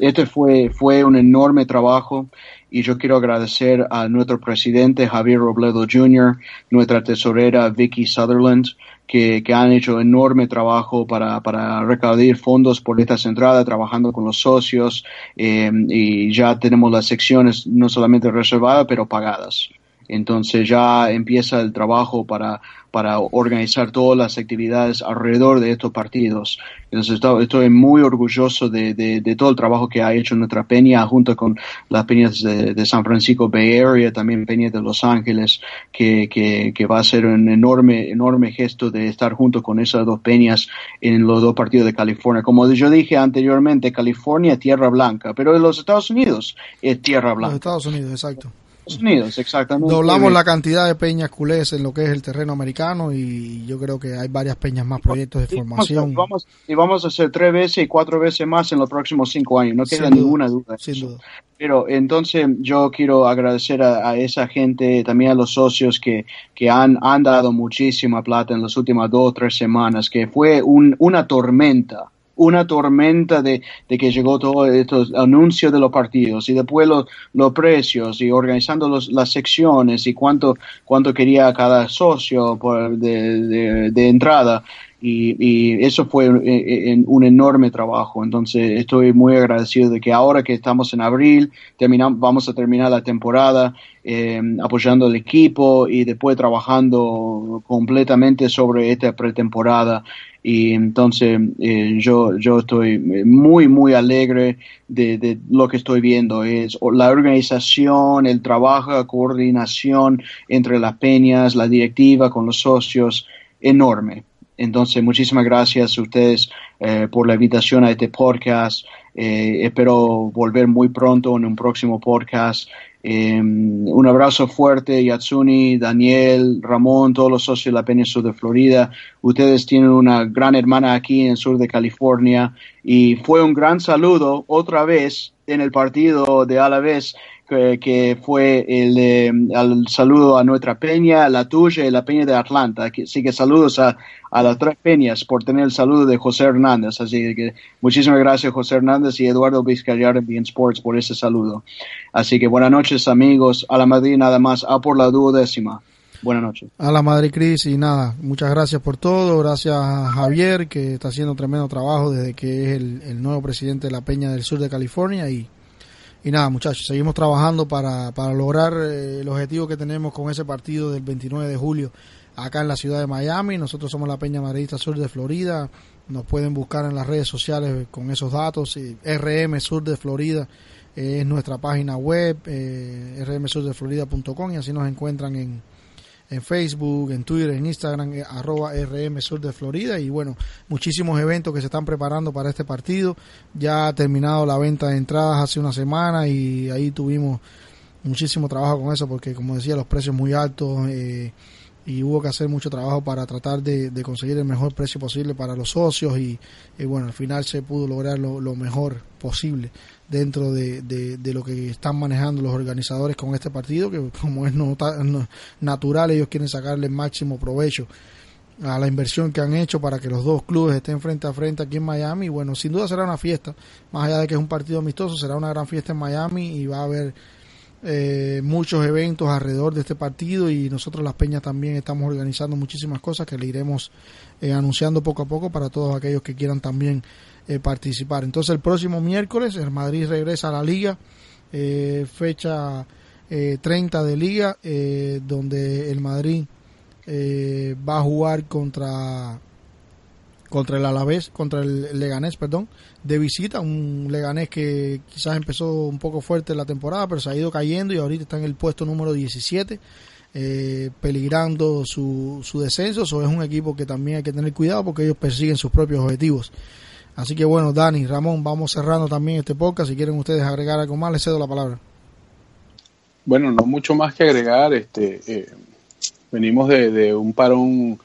Este fue, fue un enorme trabajo y yo quiero agradecer a nuestro presidente Javier Robledo Jr., nuestra tesorera Vicky Sutherland, que, que han hecho enorme trabajo para, para recaudar fondos por esta entradas, trabajando con los socios eh, y ya tenemos las secciones no solamente reservadas, pero pagadas. Entonces ya empieza el trabajo para, para organizar todas las actividades alrededor de estos partidos. Entonces estoy, muy orgulloso de, de, todo el trabajo que ha hecho nuestra peña junto con las peñas de, San Francisco Bay Area, también peñas de Los Ángeles, que, que, que, va a ser un enorme, enorme gesto de estar junto con esas dos peñas en los dos partidos de California. Como yo dije anteriormente, California es tierra blanca, pero en los Estados Unidos es tierra blanca. Los Estados Unidos, exacto. Unidos, exactamente. Doblamos la cantidad de peñas culés en lo que es el terreno americano y yo creo que hay varias peñas más proyectos de formación. Vamos, y vamos a hacer tres veces y cuatro veces más en los próximos cinco años, no queda ninguna duda. Sin duda. Pero entonces yo quiero agradecer a, esa gente, también a los socios que, que han, han dado muchísima plata en las últimas dos o tres semanas, que fue un, una tormenta una tormenta de, de que llegó todo estos anuncios de los partidos y después los, los precios y organizando los, las secciones y cuánto, cuánto quería cada socio por de, de, entrada. Y, y, eso fue eh, eh, un, enorme trabajo. Entonces estoy muy agradecido de que ahora que estamos en abril, terminamos, vamos a terminar la temporada eh, apoyando al equipo y después trabajando completamente sobre esta pretemporada y entonces eh, yo, yo estoy muy, muy alegre de, de, lo que estoy viendo. Es la organización, el trabajo, la coordinación entre las peñas, la directiva con los socios, enorme. Entonces, muchísimas gracias a ustedes eh, por la invitación a este podcast. Eh, espero volver muy pronto en un próximo podcast. Eh, un abrazo fuerte, Yatsuni, Daniel, Ramón, todos los socios de la península de Florida. Ustedes tienen una gran hermana aquí en el sur de California y fue un gran saludo otra vez en el partido de Alavés que, fue el, saludo a nuestra peña, la tuya y la peña de Atlanta. Así que saludos a, a las tres peñas por tener el saludo de José Hernández. Así que muchísimas gracias José Hernández y Eduardo Vizcayar en Bien Sports por ese saludo. Así que buenas noches amigos. A la Madrid nada más. A por la duodécima. Buenas noches. A la Madrid Cris y nada, muchas gracias por todo, gracias a Javier que está haciendo tremendo trabajo desde que es el, el nuevo presidente de la Peña del Sur de California y y nada, muchachos, seguimos trabajando para, para lograr eh, el objetivo que tenemos con ese partido del 29 de julio acá en la ciudad de Miami. Nosotros somos la Peña Madridista Sur de Florida. nos pueden buscar en las redes sociales con esos datos. RM Sur de Florida es nuestra página web, eh, rmsurdeflorida.com y así nos encuentran en, en Facebook, en Twitter, en Instagram, eh, arroba RM Sur de Florida. Y bueno, muchísimos eventos que se están preparando para este partido. Ya ha terminado la venta de entradas hace una semana y ahí tuvimos muchísimo trabajo con eso porque como decía los precios muy altos eh, y hubo que hacer mucho trabajo para tratar de, conseguir el mejor precio posible para los socios y, bueno al final se pudo lograr lo, mejor posible dentro de, de, lo que están manejando los organizadores con este partido que como es natural ellos quieren sacarle el máximo provecho a la inversión que han hecho para que los dos clubes estén frente a frente aquí en Miami. Bueno, sin duda será una fiesta, más allá de que es un partido amistoso, será una gran fiesta en Miami y va a haber eh, muchos eventos alrededor de este partido y nosotros las Peñas también estamos organizando muchísimas cosas que le iremos eh, anunciando poco a poco para todos aquellos que quieran también eh, participar. Entonces el próximo miércoles el Madrid regresa a la liga, fecha 30 de liga, donde el Madrid va a jugar contra contra el Alavés, contra el Leganés, perdón, de visita, un Leganés que quizás empezó un poco fuerte la temporada, pero se ha ido cayendo y ahorita está en el puesto número 17, eh, peligrando su, su descenso, eso es un equipo que también hay que tener cuidado porque ellos persiguen sus propios objetivos. Así que bueno, Dani, Ramón, vamos cerrando también este podcast, si quieren ustedes agregar algo más, les cedo la palabra. Bueno, no mucho más que agregar, este, eh, venimos de, de un parón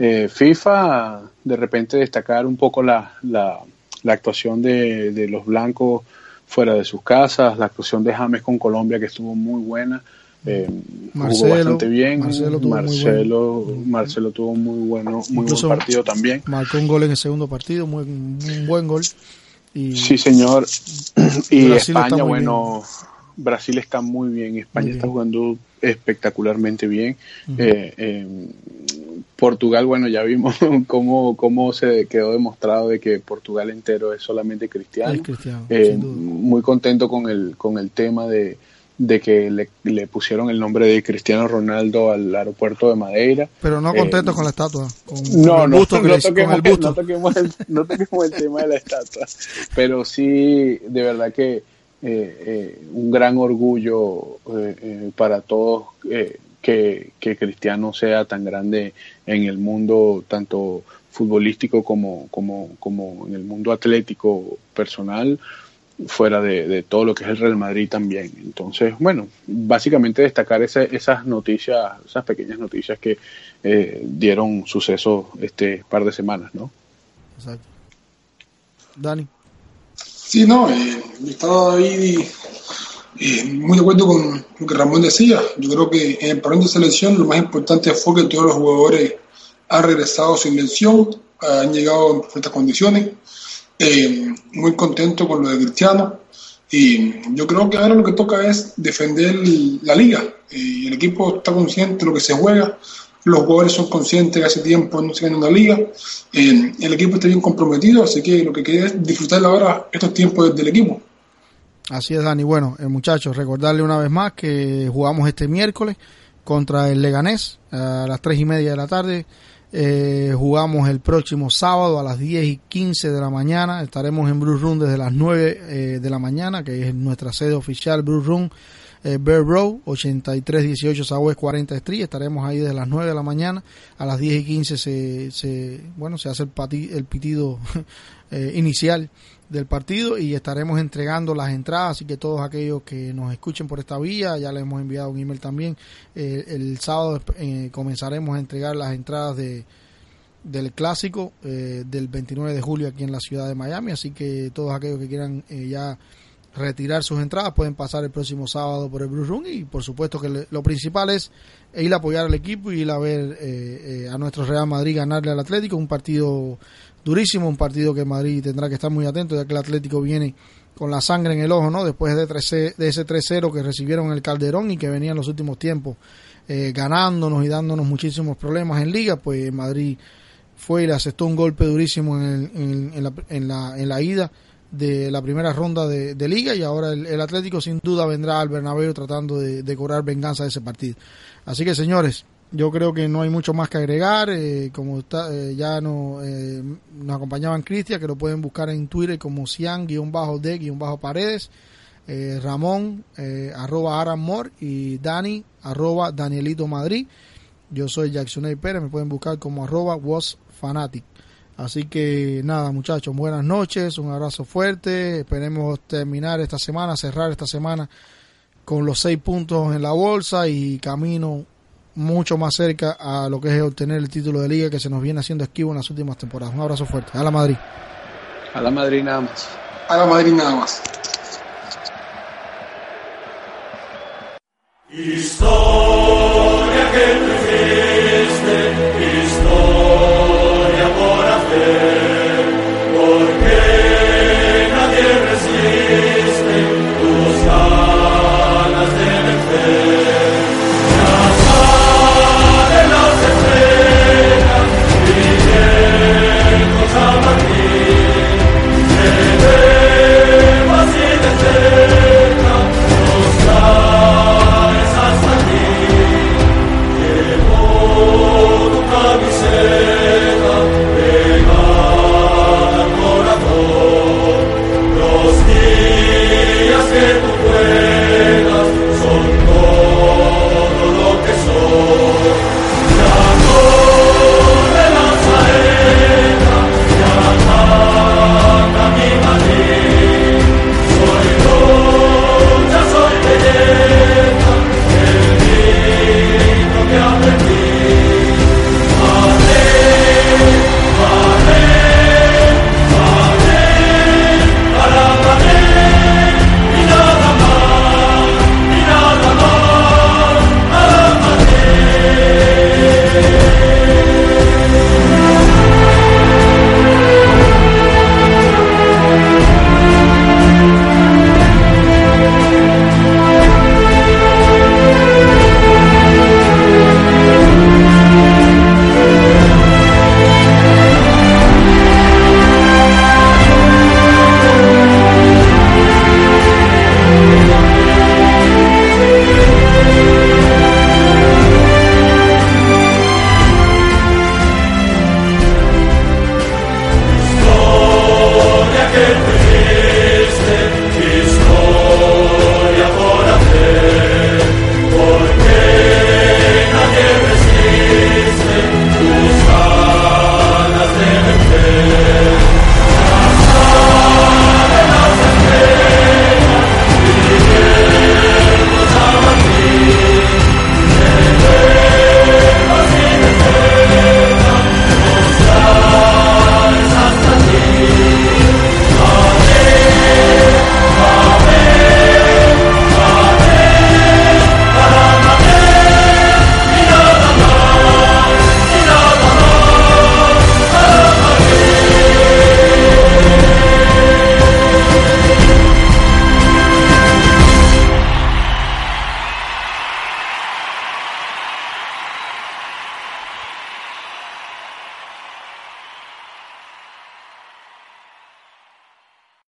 eh, FIFA, de repente destacar un poco la, la, actuación de, de, los blancos fuera de sus casas, la actuación de James con Colombia que estuvo muy buena. Eh, jugó bastante bien. Marcelo tuvo, Marcelo, muy Marcelo tuvo muy bueno, muy buen partido también. Marcó un gol en el segundo partido, muy, un buen gol. Y sí, señor. Y España, bueno, Brasil está muy bien, España está jugando espectacularmente bien. eh, eh, Portugal, bueno, ya vimos cómo, cómo se quedó demostrado de que Portugal entero es solamente cristiano. Eh, muy contento con el, con el tema de, que le, pusieron el nombre de Cristiano Ronaldo al aeropuerto de Madeira. Pero no contento eh, con la estatua. no, no, toquemos, el no, toquemos el, tema de la estatua. Pero sí, de verdad que eh, un gran orgullo para todos que, Cristiano sea tan grande en el mundo tanto futbolístico como, como, como en el mundo atlético personal, fuera de, todo lo que es el Real Madrid también. Entonces, bueno, básicamente destacar esas noticias, esas pequeñas noticias que eh, dieron suceso este par de semanas, ¿no? Exacto. Dani. Sí, no, eh, estaba ahí muy de acuerdo con lo que Ramón decía. Yo creo que en el parón de selección lo más importante fue que todos los jugadores han regresado sin lesión, han llegado en perfectas condiciones. Eh, muy contento con lo de Cristiano. Y yo creo que ahora lo que toca es defender la liga. y el equipo está consciente de lo que se juega. Los jugadores son conscientes que hace tiempo no se gana una liga. Eh, el equipo está bien comprometido, así que lo que queda es disfrutar ahora estos tiempos del equipo. Así es, Dani. Bueno, eh, muchachos, recordarle una vez más que jugamos este miércoles contra el Leganés a las tres y media de la tarde. Eh, jugamos el próximo sábado a las 10 y 15 de la mañana. Estaremos en Bruce Room desde las 9 eh, de la mañana, que es nuestra sede oficial, Bruce Room, eh, Bear Row, 8318 Southwest 40 Street. Estaremos ahí desde las 9 de la mañana. A las 10 y 15 se, se bueno, se hace el, el pitido inicial del partido y estaremos entregando las entradas, así que todos aquellos que nos escuchen por esta vía, ya les hemos enviado un email también, eh, el sábado eh, comenzaremos a entregar las entradas de del clásico eh, del 29 de julio aquí en la ciudad de Miami, así que todos aquellos que quieran ya retirar sus entradas pueden pasar el próximo sábado por el Bruce Room. Y por supuesto que lo principal es ir a apoyar al equipo y ir a ver a nuestro Real Madrid ganarle al Atlético, un partido durísimo, un partido que Madrid tendrá que estar muy atento, ya que el Atlético viene con la sangre en el ojo, ¿no? Después de, de ese 3-0 que recibieron el Calderón y que venía en los últimos tiempos eh, ganándonos y dándonos muchísimos problemas en liga, pues Madrid fue y le aceptó un golpe durísimo en, en, la, en, la, en la ida de la primera ronda de, liga y ahora el, Atlético sin duda vendrá al Bernabéu tratando de, de cobrar venganza de ese partido. Así que señores, yo creo que no hay mucho más que agregar. Eh, como está, eh, ya no, eh, nos acompañaban Cristian, que lo pueden buscar en Twitter como Cian-D-Paredes, Ramón, arroba Aramor y Dani, arroba Danielito Madrid. Yo soy Jackson Pérez, me pueden buscar como arroba was fanatic. Así que nada, muchachos, buenas noches, un abrazo fuerte. Esperemos terminar esta semana, cerrar esta semana con los seis puntos en la bolsa y camino mucho más cerca a lo que es obtener el título de liga que se nos viene haciendo esquivo en las últimas temporadas. Un abrazo fuerte. A la Madrid. A la Madrid nada más. A la Madrid nada más. Historia que tú hiciste, historia por hacer. Yeah.